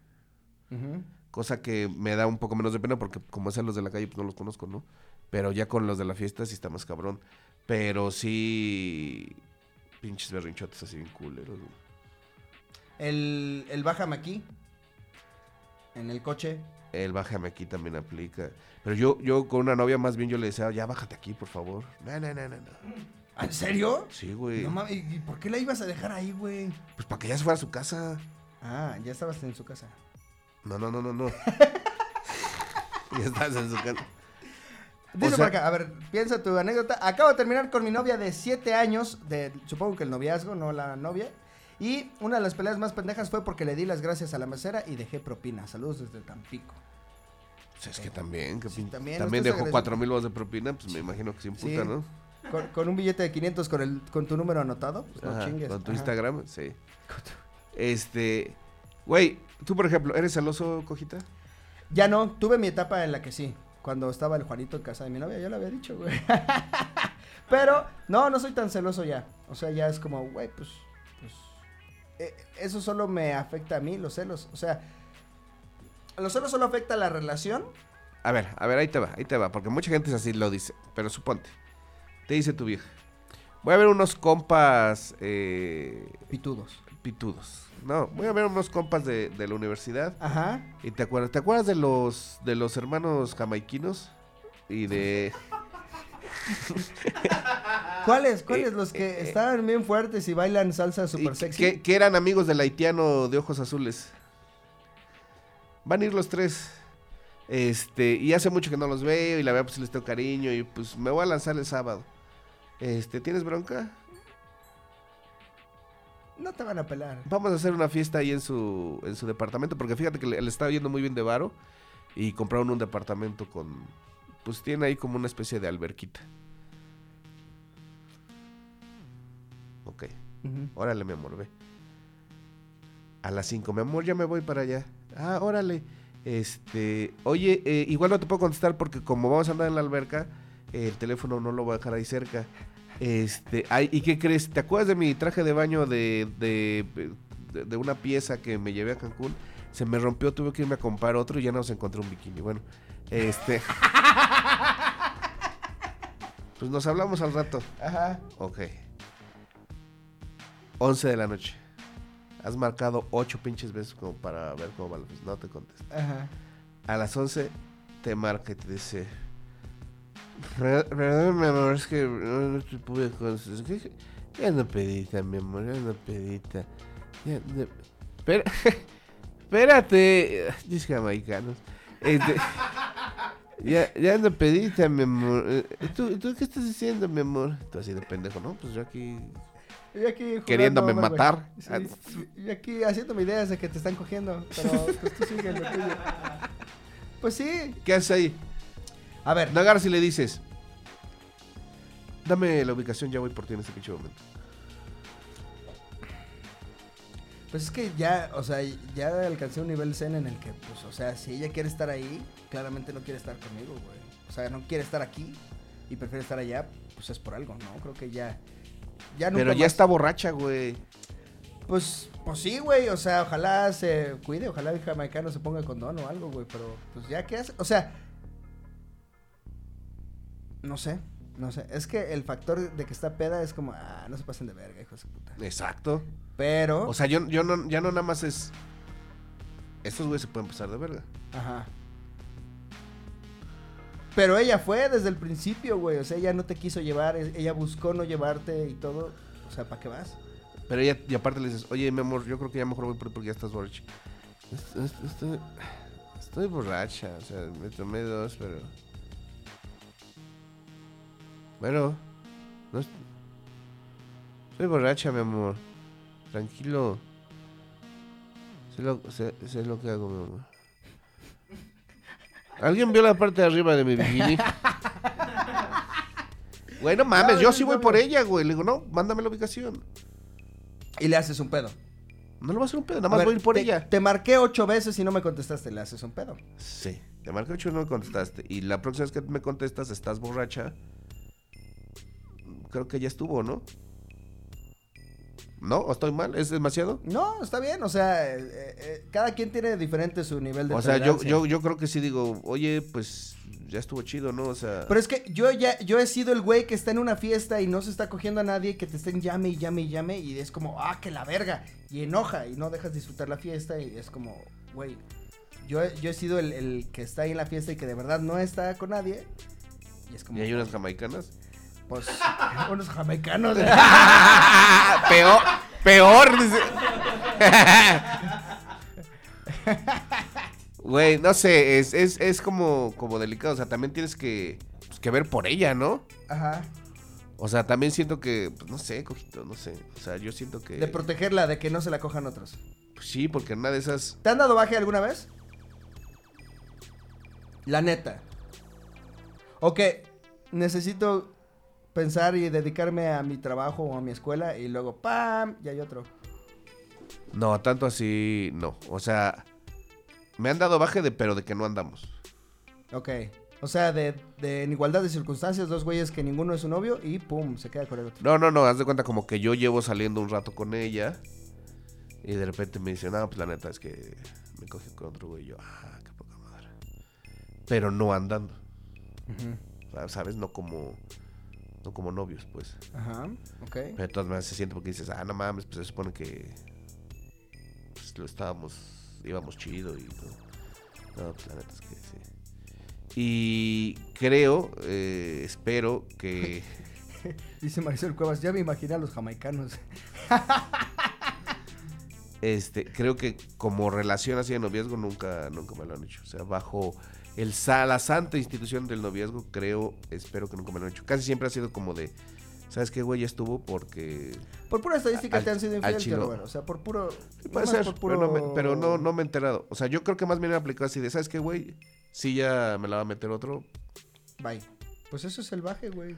Cosa que me da un poco menos de pena porque como sean los de la calle, pues no los conozco, ¿no? Pero ya con los de la fiesta sí está más cabrón. Pero sí... Pinches berrinchotes así bien culeros, güey. El, el bájame aquí. En el coche. El bájame aquí también aplica. Pero yo, yo con una novia más bien yo le decía, ya bájate aquí, por favor. No, no, no, no, no. ¿Ah, ¿En serio? Sí, güey. No mames, ¿y por qué la ibas a dejar ahí, güey? Pues para que ya se fuera a su casa. Ah, ya estabas en su casa. No, no, no, no, no. ya estás en su casa. Dice sea- por acá, a ver, piensa tu anécdota. Acabo de terminar con mi novia de 7 años, de supongo que el noviazgo, no la novia. Y una de las peleas más pendejas fue porque le di las gracias a la mesera y dejé propina. Saludos desde Tampico. Pues es que también, que Sí, también, también, dejó agradece. cuatro mil de propina, pues me imagino que se imputa, Sí. ¿no? Con, con un billete de 500 con, el, con tu número anotado. Pues no chingues. Con tu Ajá. Instagram, sí. Este, güey, tú por ejemplo, ¿eres celoso, cojita? Ya no, tuve mi etapa en la que sí. Cuando estaba el Juanito en casa de mi novia, ya lo había dicho, güey. Pero, no, no soy tan celoso ya. O sea, ya es como, güey, pues, pues, eh, eso solo me afecta a mí, los celos. O sea, los celos solo afecta a la relación. A ver, a ver, ahí te va, ahí te va, porque mucha gente es así lo dice, pero suponte, te dice tu vieja, voy a ver unos compas eh, Pitudos. pitudos, no, voy a ver unos compas de, de la universidad, Ajá. y te acuerdas, ¿te acuerdas de los, de los hermanos jamaiquinos? Y de... ¿Cuáles? ¿Cuáles? Eh, los que eh, estaban bien fuertes y bailan salsa que- sexy. Que, que eran amigos del haitiano de ojos azules. Van a ir los tres. Este, y hace mucho que no los veo y la verdad pues les tengo cariño y pues me voy a lanzar el sábado. Este, ¿tienes bronca? No te van a pelar. Vamos a hacer una fiesta ahí en su, en su departamento porque fíjate que le, le estaba yendo muy bien de varo y compraron un departamento con, pues tiene ahí como una especie de alberquita. Ok. Ujú. Órale, mi amor, ve. A las 5, mi amor, ya me voy para allá. Ah, órale. Este, oye, eh, igual no te puedo contestar porque como vamos a andar en la alberca, eh, el teléfono no lo voy a dejar ahí cerca. Este, ay, ¿y qué crees? ¿Te acuerdas de mi traje de baño de, de, de- de una pieza que me llevé a Cancún? Se me rompió, tuve que irme a comprar otro y ya no se encontré un bikini. Bueno, este. Pues nos hablamos al rato. Ajá. Ok. 11 de la noche. Has marcado 8 pinches veces como para ver cómo va. No te contesto. Ajá. A las 11 te marca y te dice... "Re- Perdón, mi amor, es que no, no te pude que- Ya no pedita, mi amor, ya no pedita. Ya no... Espera- Espérate. Dice jamaicanos. Este... Ya, ya no pedita, mi amor. Eh, ¿Tú, ¿Tú qué estás diciendo, mi amor? Tú de pendejo, ¿no? Pues yo aquí Yo aquí jugando, Queriéndome matar. Sí, yo aquí haciéndome ideas de que te están cogiendo. Pero pues tú sigue lo tuyo. Pues sí. ¿Qué haces ahí? A ver. No agarras y le dices. Dame la ubicación, ya voy por ti en este pinche momento. Pues es que ya, o sea, ya alcancé un nivel zen en el que, pues, o sea, si ella quiere estar ahí, claramente no quiere estar conmigo, güey. O sea, no quiere estar aquí y prefiere estar allá, pues es por algo, ¿no? Creo que ya. Ya nunca Pero ya más- está borracha, güey. Pues, pues sí, güey. O sea, ojalá se cuide, ojalá el jamaicano se ponga condón o algo, güey. Pero, pues ya, ¿qué hace? O sea. No sé, no sé. Es que el factor de que está peda es como, ah, no se pasen de verga, hijos de puta. Exacto. Pero. O sea, yo, yo no, ya no nada más es. Estos güeyes se pueden pasar de verga. Ajá. Pero ella fue desde el principio, güey. O sea, ella no te quiso llevar, ella buscó no llevarte y todo. O sea, ¿para qué vas? Pero ella, y aparte le dices, oye, mi amor, yo creo que ya mejor voy por- porque ya estás borracha. Est- est- Estoy, estoy borracha, o sea, me tomé dos, pero... Bueno, no Estoy borracha, mi amor. Tranquilo. Sé lo, sé, sé lo que hago, mi amor. ¿Alguien vio la parte de arriba de mi bikini? Güey, no mames, yo sí voy por ella, güey. Le digo, no, mándame la ubicación. Y le haces un pedo. No lo voy a hacer un pedo, nada A más ver, voy a ir por te, ella. Te marqué ocho veces y no me contestaste, le haces un pedo. Sí, te marqué ocho y no me contestaste. Y la próxima vez que me contestas, estás borracha. Creo que ya estuvo, ¿no? ¿No? ¿O estoy mal? ¿Es demasiado? No, está bien, o sea, eh, eh, eh, cada quien tiene diferente su nivel de O sea, yo, yo, yo creo que sí digo, oye, pues ya estuvo chido, ¿no? O sea, Pero es que yo ya, yo he sido el güey que está en una fiesta y no se está cogiendo a nadie, que te estén llame y llame y llame y es como, ah, que la verga, y enoja y no dejas disfrutar la fiesta y es como, güey, yo, yo he sido el, el que está ahí en la fiesta y que de verdad no está con nadie y es como, y hay unas jamaicanas. Pues, unos jamaicanos. peor, peor. dice. Güey, no sé, es, es, es como, como delicado. O sea, también tienes que, pues, que ver por ella, ¿no? Ajá, O sea, también siento que, pues, no sé, cojito, no sé. O sea, yo siento que. de protegerla, de que no se la cojan otros. Pues sí, porque en una de esas. ¿Te han dado baje alguna vez? La neta. Ok, necesito pensar y dedicarme a mi trabajo o a mi escuela y luego ¡pam! Y hay otro. No, tanto así, no. O sea, me han dado baje de, pero de que no andamos. Ok. O sea, de, de en igualdad de circunstancias, dos güeyes que ninguno es su novio y ¡pum! Se queda con el otro. No, no, no, haz de cuenta como que yo llevo saliendo un rato con ella. Y de repente me dicen, no, pues la neta es que me cogí con otro güey. Y yo, ah, qué poca madre. Pero no andando. O sea, ¿Sabes? No como. No como novios, pues. Ajá, ok. Pero de todas maneras se siente porque dices, ah, no mames, pues se supone que. Pues lo estábamos. íbamos chido y. No, no pues la neta es que sí. Y creo, eh, espero que. Dice Marisol Cuevas, ya me imaginé a los jamaicanos. Este, creo que como relación así de noviazgo nunca, nunca me lo han hecho. O sea, bajo el la santa institución del noviazgo, creo, espero que nunca me lo han hecho. Casi siempre ha sido como de, ¿sabes qué, güey? Ya estuvo porque... Por pura estadística Al- te han sido infiel, tío Robert. O sea, por puro... Puede ser, por puro- pero, no me, pero no, no me he enterado. O sea, yo creo que más bien me aplicado así de, ¿sabes qué, güey? Si ya me la va a meter otro. Bye. Pues eso es el baje, güey.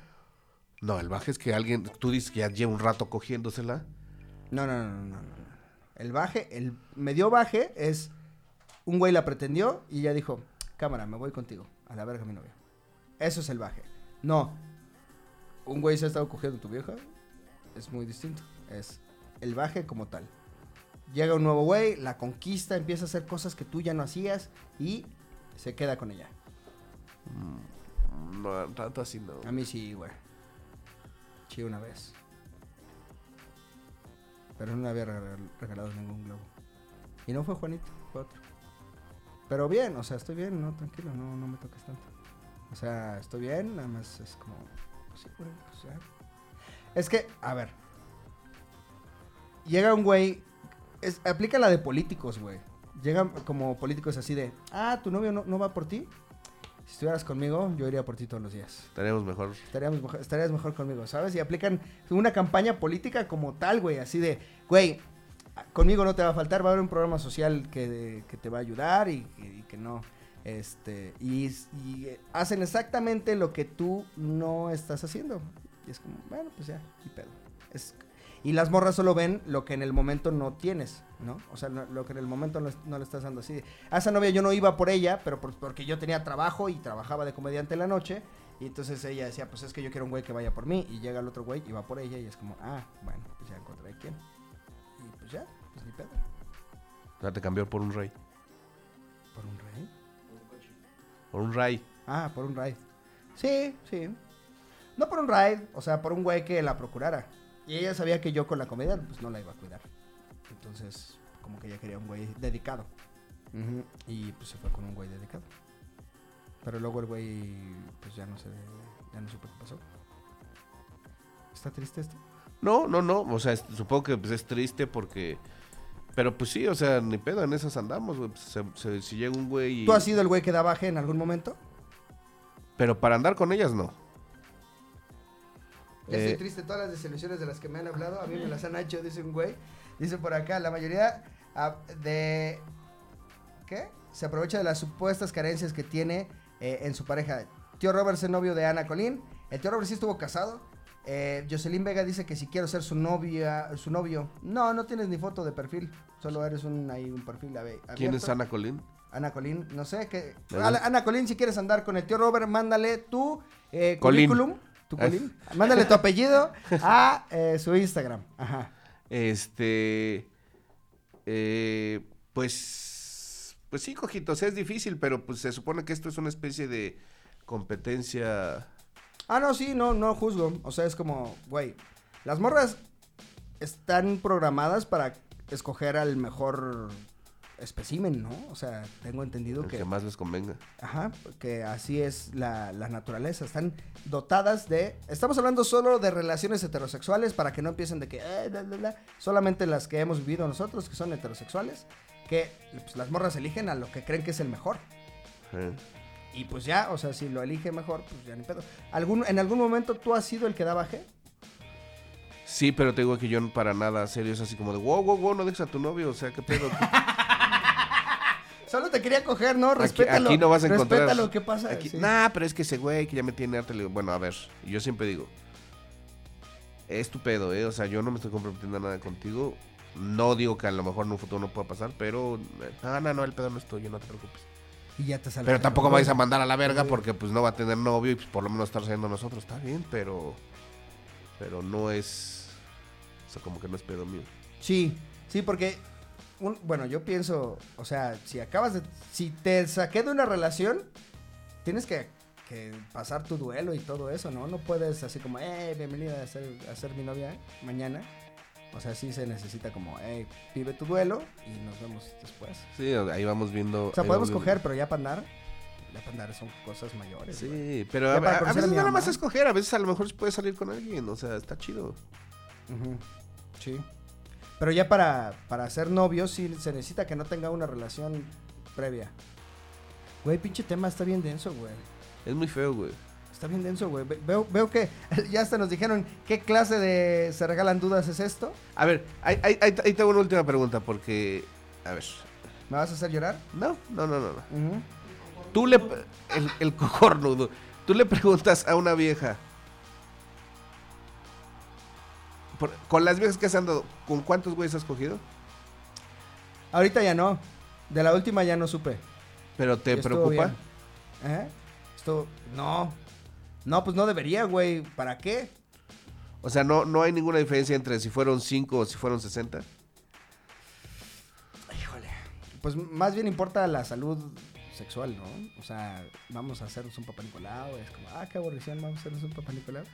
No, el baje es que alguien, tú dices que ya lleva un rato cogiéndosela. No, no, no, no, no. El baje, el medio baje es un güey la pretendió y ella dijo, cámara, me voy contigo, a la verga mi novia. Eso es el baje. No, un güey se ha estado cogiendo a tu vieja, es muy distinto. Es el baje como tal. Llega un nuevo güey, la conquista, empieza a hacer cosas que tú ya no hacías y se queda con ella. No, tanto así no. A mí sí, güey. Sí, una vez. Pero no le había regal- regalado ningún globo. Y no fue Juanito, fue otro. Pero bien, o sea, estoy bien, no, tranquilo, no, no me toques tanto. O sea, estoy bien, nada más es como. Pues sí, güey, pues ya. Es que, a ver. Llega un güey. Es, aplica la de políticos, güey. Llegan como políticos así de. Ah, tu novio no, no va por ti. Si estuvieras conmigo, yo iría por ti todos los días. Tenemos mejor. Estaríamos mejor- estarías mejor conmigo, ¿sabes? Y aplican una campaña política como tal, güey, así de, güey, conmigo no te va a faltar, va a haber un programa social que, que te va a ayudar y, que no, este, y, y, hacen exactamente lo que tú no estás haciendo. Y es como, bueno, pues ya, y pedo. Es, Y las morras solo ven lo que en el momento no tienes, ¿no? O sea, lo que en el momento no, no le estás dando así. A esa novia yo no iba por ella, pero por- porque yo tenía trabajo y trabajaba de comediante en la noche. Y entonces ella decía, pues es que yo quiero un güey que vaya por mí. Y llega el otro güey y va por ella y es como, ah, bueno, pues ya encontré quién. Pues ya, pues ni pedo. O sea, te cambió por un rey. ¿Por un rey? Por un rey. Ah, por un ride. Sí, sí. No por un ride, o sea, por un güey que la procurara. Y ella sabía que yo con la comedia, pues no la iba a cuidar. Entonces, como que ella quería un güey dedicado. Y pues se fue con un güey dedicado. Pero luego el güey, pues ya no sé, ya no supe qué pasó. ¿Está triste esto? No, no, no. O sea, es- supongo que pues, es triste porque. Pero pues sí, o sea, ni pedo, en esas andamos, güey. Pues, se- se- si llega un güey y. ¿Tú has sido el güey que da baje en algún momento? Pero para andar con ellas no. Ya Eh, estoy triste, todas las desilusiones de las que me han hablado, a mí me las han hecho, dice un güey. Dice por acá, la mayoría ah, de... ¿Qué? Se aprovecha de las supuestas carencias que tiene eh, en su pareja. Tío Robert es el novio de Ana Colín. El tío Robert sí estuvo casado. Eh, Jocelyn Vega dice que si quiero ser su novia, su novio. No, no tienes ni foto de perfil. Solo eres un, ahí, un perfil abierto. ¿Quién es Ana Colín? Ana Colín, no sé qué. Ajá. Ana, Colín, si quieres andar con el tío Robert, mándale tu eh, currículum, tu Ah. Colín, mándale tu apellido a eh, su Instagram. Ajá. Este. eh, pues. Pues sí, cojitos, es difícil, pero pues se supone que esto es una especie de competencia. Ah, no, sí, no, no juzgo. O sea, es como, güey, las morras están programadas para escoger al mejor espécimen, ¿no? O sea, tengo entendido El que... que más les convenga. Ajá, que así es la, la naturaleza. Están dotadas de. Estamos hablando solo de relaciones heterosexuales para que no empiecen de que. eh, bla, bla, bla. Solamente las que hemos vivido nosotros, que son heterosexuales. Que pues, las morras eligen a lo que creen que es el mejor. ¿eh? Y pues ya, o sea, si lo elige mejor, pues ya ni pedo. ¿Algún, ¿En algún momento tú has sido el que daba G? Sí, pero te digo que yo para nada serio es así como de wow, wow, wow, no dejes a tu novio, o sea, qué pedo. Solo te quería coger, ¿no? Respétalo. aquí no vas a encontrar. Respétalo, ¿qué pasa? Aquí, Sí. Nah, pero es que ese güey que ya me tiene digo, bueno, a ver, yo siempre digo, es tu pedo, ¿eh? O sea, yo no me estoy comprometiendo a nada contigo. No digo que a lo mejor en un futuro no pueda pasar, pero. eh, No, no, no, el pedo no es tuyo, no te preocupes. Y ya te sale. Pero tampoco me vais a mandar a la verga porque pues no va a tener novio y pues por lo menos estar saliendo nosotros. Está bien, pero. Pero no es. O sea, como que no es pedo mío. Sí, sí, porque, un- bueno, yo pienso, o sea, si acabas de, si te saqué de una relación, tienes que, que pasar tu duelo y todo eso, ¿no? No puedes así como, eh, bienvenida a ser, a ser mi novia mañana. O sea, sí se necesita como, eh, vive tu duelo y nos vemos después. Sí, ahí vamos viendo. O sea, podemos coger, pero ya para andar, ya para andar son cosas mayores. güey. Sí, pero a, a- a veces nada más escoger, a veces a lo mejor puedes salir con alguien, o sea, está chido. Sí. Pero ya para, para ser novio sí se necesita que no tenga una relación previa. Güey, pinche tema está bien denso, güey. Es muy feo, güey. Está bien denso, güey. Ve- Veo, veo que ya hasta nos dijeron qué clase de se regalan dudas es esto. A ver, ahí, ahí, ahí, ahí tengo una última pregunta, porque. A ver. ¿Me vas a hacer llorar? No, no, no, no. no. Tú le. El, el cocornudo. Tú le preguntas a una vieja. por- con las viejas que has andado, ¿con cuántos güeyes has cogido? Ahorita ya no. De la última ya no supe. Pero te Estuvo preocupa. bien. ¿Eh? Esto, no. No, pues no debería, güey. ¿Para qué? O sea, no, no hay ninguna diferencia entre si fueron 5 o si fueron 60. Híjole. Pues más bien importa la salud sexual, ¿no? O sea, vamos a hacernos un papá Nicolau. Es como, ah, qué aburrición, vamos a hacernos un papá Nicolau.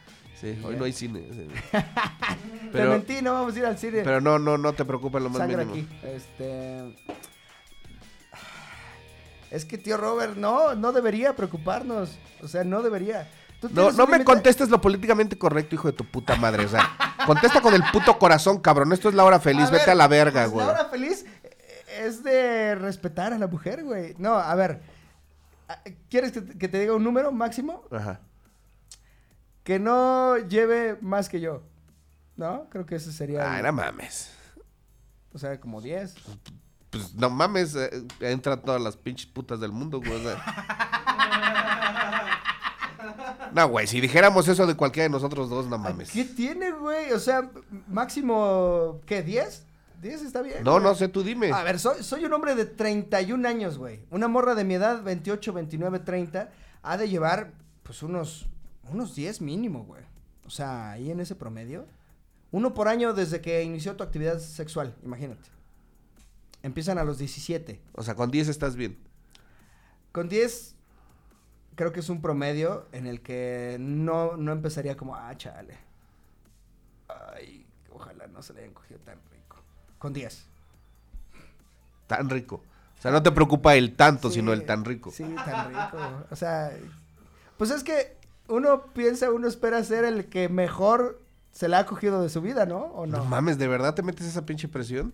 Sí, Y hoy ya. no hay cine. sí. Te pero, mentí, no vamos a ir al cine. pero no, no, no te preocupa lo más Sangre mínimo. aquí. Este. Es que tío Robert, no, no debería preocuparnos. O sea, no debería. ¿Tú No, no me contestes lo políticamente correcto, hijo de tu puta madre. O sea, contesta con el puto corazón, cabrón. Esto es la hora feliz. Vete ver, a la verga, pues, güey. La hora feliz eh, es de respetar a la mujer, güey. No, a ver. ah, ¿Quieres que te, que te diga un número máximo? Ajá. Que no lleve más que yo. ¿No? Creo que ese sería. El- no mames. O sea, como 10. Pues no mames, eh, entran todas las pinches putas del mundo, güey. o sea. No, güey, si dijéramos eso de cualquiera de nosotros dos, no mames. ¿Qué tiene, güey? O sea, máximo, ¿qué? ¿10? ¿10 está bien? No, güey. no sé, tú dime. A ver, soy, soy un hombre de 31 años, güey. Una morra de mi edad, 28, 29, 30, ha de llevar, pues, unos, unos 10 mínimo, güey. O sea, ahí en ese promedio. Uno por año desde que inició tu actividad sexual, imagínate. Empiezan a los 17. O sea, con 10 estás bien. Con 10, creo que es un promedio en el que no, no empezaría como, ah, chale. Ay, ojalá no se le hayan cogido tan rico. Con 10. Tan rico. O sea, no te preocupa el tanto, Sí, sino el tan rico. Sí, tan rico. O sea, pues es que uno piensa, uno espera ser el que mejor se la ha cogido de su vida, ¿no? ¿O No no? mames, ¿de verdad te metes esa pinche presión?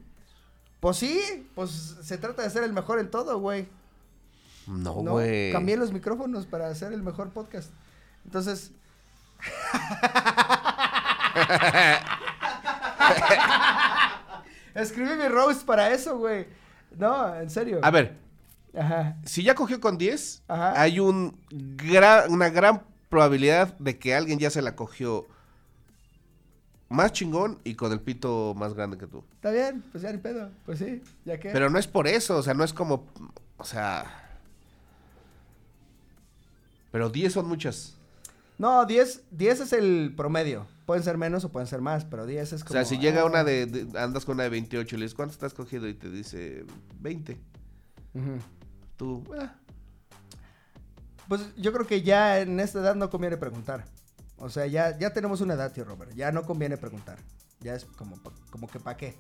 Pues sí, pues se trata de ser el mejor en todo, güey. No, ¿no? güey. Cambié los micrófonos para hacer el mejor podcast. Entonces. Escribí mi roast para eso, güey. No, en serio. A ver, Ajá. si ya cogió con 10, Ajá. hay un gran, una gran probabilidad de que alguien ya se la cogió más chingón y con el pito más grande que tú. Está bien, pues ya ni pedo. Pues sí, ya que. Pero no es por eso, o sea, no es como, o sea... Pero 10 son muchas. No, 10, 10 es el promedio. Pueden ser menos o pueden ser más, pero 10 es O como. sea, si llega una de, de- andas con una de 28 y le dices, ¿cuánto estás cogido? Y te dice, 20. Ujú. Tú, ah, Pues yo creo que ya en esta edad no conviene preguntar. O sea, ya, ya tenemos una edad, tío Robert. Ya no conviene preguntar. Ya es como, pa- como que para qué.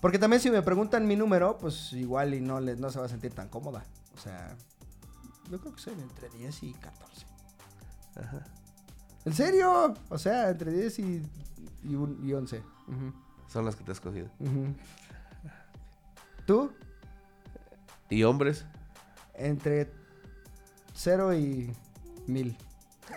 Porque también si me preguntan mi número, pues igual y no, le, no se va a sentir tan cómoda. O sea, yo creo que soy entre 10 y 14. ajá. ¿En serio? O sea, entre 10 y, y, un- y 11. Ujú, Son las que te has cogido. ujú. ¿Tú? ¿Y hombres? Entre 0 y 1000.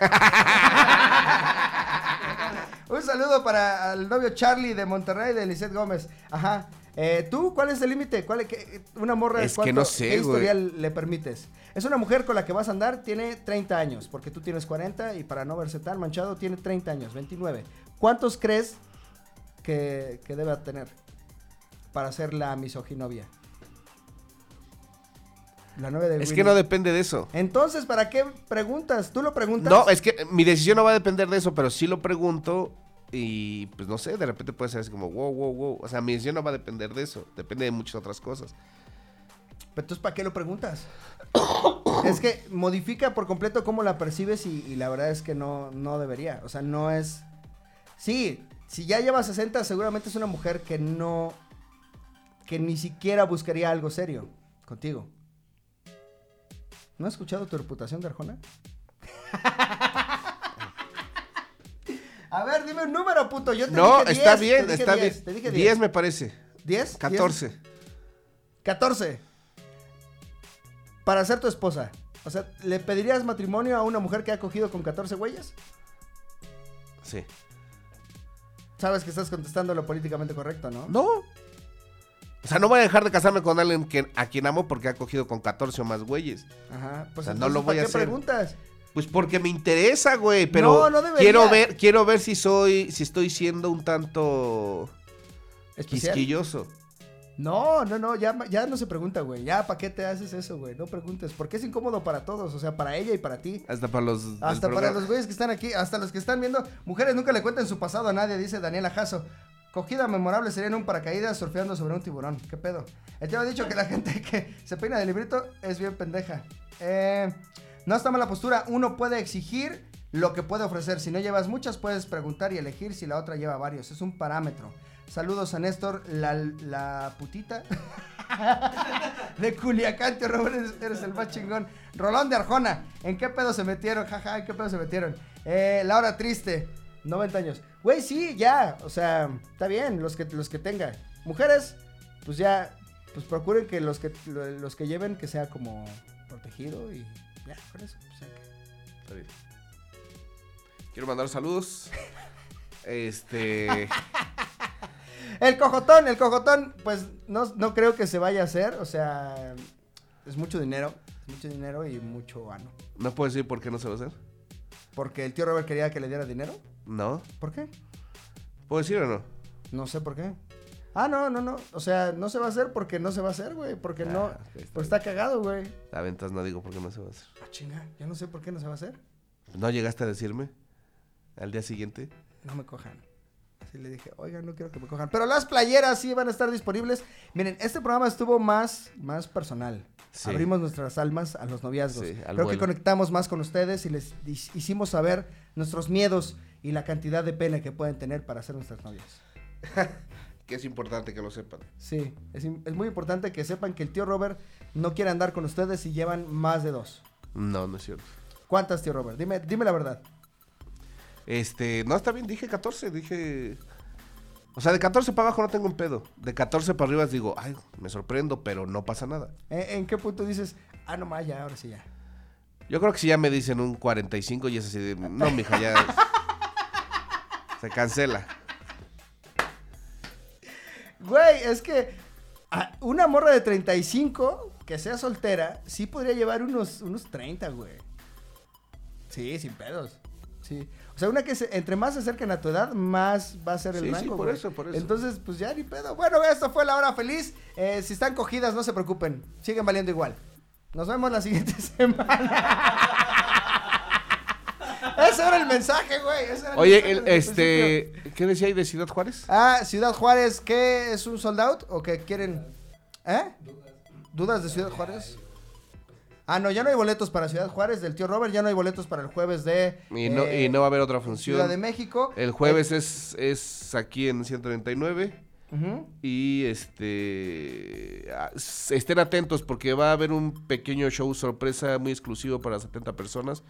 Un saludo para el novio Charlie de Monterrey, de Lisette Gómez. Ajá. Eh, ¿Tú cuál es el límite? ¿Cuál qué- una morra Es que cuánto- no sé, ¿Qué historial le permites? Es una mujer con la que vas a andar, tiene 30 años, porque tú tienes 40 y para no verse tan manchado tiene 30 años, 29. ¿Cuántos crees que, que debe tener para ser la misoginovia? La novia de Es Winnie. que no depende de eso. Entonces, ¿para qué preguntas? ¿Tú lo preguntas? No, es que mi decisión no va a depender de eso, pero sí lo pregunto y pues no sé, de repente puede ser así como, wow, wow, wow. O sea, mi decisión no va a depender de eso, depende de muchas otras cosas. Pero entonces, ¿para qué lo preguntas? es que modifica por completo cómo la percibes y, y la verdad es que no, no debería. O sea, no es... Sí, si ya lleva 60, seguramente es una mujer que no... que ni siquiera buscaría algo serio contigo. ¿No has escuchado tu reputación de Arjona? A ver, dime un número, puto. Yo te No, dije está 10, bien, te dije está 10, bien. Te dije 10 10. me parece. ¿10? 14. 14. Para ser tu esposa. O sea, ¿le pedirías matrimonio a una mujer que ha cogido con 14 güeyes? Sí. Sabes que estás contestando lo políticamente correcto, ¿no? No. O sea, no voy a dejar de casarme con alguien que, a quien amo porque ha cogido con 14 o más güeyes. Ajá. Pues O sea, no entonces, lo voy ¿para a qué hacer. preguntas? Pues porque me interesa, güey, pero No, no quiero ver, quiero ver si soy, si estoy siendo un tanto Especial. quisquilloso. No, no, no, ya, ya no se pregunta, güey. Ya, ¿para qué te haces eso, güey? No preguntes. Porque es incómodo para todos. O sea, para ella y para ti. Hasta para los. Hasta para programa. los güeyes que están aquí, hasta los que están viendo. Mujeres nunca le cuentan su pasado a nadie, dice Daniela Jasso. Cogida memorable sería en un paracaídas surfeando sobre un tiburón. ¿Qué pedo? El tío ha dicho que la gente que se peina de librito es bien pendeja. Eh, no está mala postura. Uno puede exigir lo que puede ofrecer. Si no llevas muchas, puedes preguntar y elegir si la otra lleva varios. Es un parámetro. Saludos a Néstor, la, putita. de Culiacán, tío Robert, eres, eres el más chingón. Rolón de Arjona, ¿en qué pedo se metieron? Jaja, ¿en qué pedo se metieron? Eh, Laura Triste, 90 años. Güey, sí, ya, o sea, está bien, los que, los que tenga. Mujeres, pues ya, pues procuren que los que, los que lleven que sea como protegido y ya, con eso. pues, que- Está bien. Quiero mandar saludos. Este. El cojotón, el cojotón, pues no, no creo que se vaya a hacer, o sea, es mucho dinero, mucho dinero y mucho ano. No puedo decir por qué no se va a hacer. porque el tío Robert quería que le diera dinero. ¿No? ¿Por qué? ¿Puedo decir o no? No sé por qué. Ah, no, no, no. O sea, no se va a hacer porque no se va a hacer, güey. Porque no. Ah, ok, está Porque está cagado, güey. La ventas no digo por qué no se va a hacer. Ah, chinga. Yo no sé por qué no se va a hacer. ¿No llegaste a decirme al día siguiente? No me cojan. Así le dije, oigan, no quiero que me cojan. Pero las playeras sí van a estar disponibles. Miren, este programa estuvo más, más personal. Sí. Abrimos nuestras almas a los noviazgos. Sí, Creo que conectamos más con ustedes y les hi- hicimos saber nuestros miedos y la cantidad de pena que pueden tener para ser nuestras novias. Que es importante que lo sepan. Sí, es, muy importante que sepan que el tío Robert no quiere andar con ustedes si llevan más de dos. No, no es cierto. ¿Cuántas, tío Robert? Dime, dime la verdad. Este, no, está bien, dije 14, dije... O sea, de 14 para abajo no tengo un pedo. De 14 para arriba digo, ay, me sorprendo, pero no pasa nada. ¿En, en qué punto dices, ah, no más, ya, ahora sí ya? Yo creo que si ya me dicen un 45 y es así de, no, mija, ya... se cancela. Güey, es que una morra de 35 que sea soltera, sí podría llevar unos, unos 30, güey. Sí, sin pedos. Sí. O sea, una que se- entre más se acerquen a tu edad, más va a ser el Sí, sí, rango. por güey. eso, por eso. Entonces, pues ya ni pedo. Bueno, esto fue la hora feliz. Eh, si están cogidas, no se preocupen. Siguen valiendo igual. Nos vemos la siguiente semana. Ese era el mensaje, güey. Oye, el, este, ¿qué decía ahí de Ciudad Juárez? Ah, Ciudad Juárez, ¿qué es un sold out o qué quieren? ¿Eh? ¿Dudas de Ciudad Juárez? Ah, no, ya no hay boletos para Ciudad Juárez del tío Robert, ya no hay boletos para el jueves de Y no, eh, y no va a haber otra función. Ciudad de México. El jueves es, es aquí en 139. Ujú. Y este ah, estén atentos porque va a haber un pequeño show sorpresa muy exclusivo para 70 personas,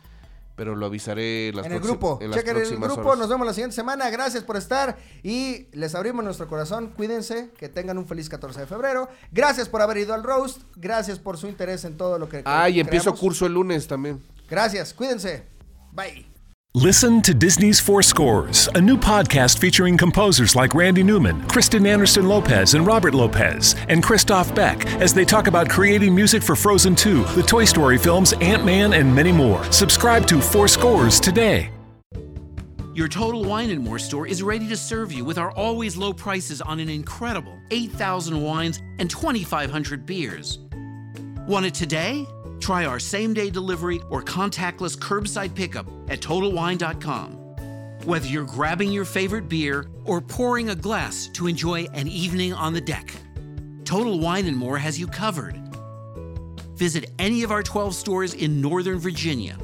pero lo avisaré en las En el grupo, en chequen el próximas grupo, horas. nos vemos la siguiente semana, gracias por estar y les abrimos nuestro corazón, cuídense, que tengan un feliz 14 de febrero, gracias por haber ido al roast, gracias por su interés en todo lo que Ah, y empiezo curso el lunes también. Gracias, cuídense, bye. Listen to Disney's Four Scores, a new podcast featuring composers like Randy Newman, Kristen Anderson Lopez, and Robert Lopez, and Christoph Beck as they talk about creating music for Frozen 2, the Toy Story films, Ant Man, and many more. Subscribe to Four Scores today. Your Total Wine and More store is ready to serve you with our always low prices on an incredible 8,000 wines and 2,500 beers. Want it today? Try our same day delivery or contactless curbside pickup at TotalWine.com. Whether you're grabbing your favorite beer or pouring a glass to enjoy an evening on the deck, Total Wine and More has you covered. Visit any of our 12 stores in Northern Virginia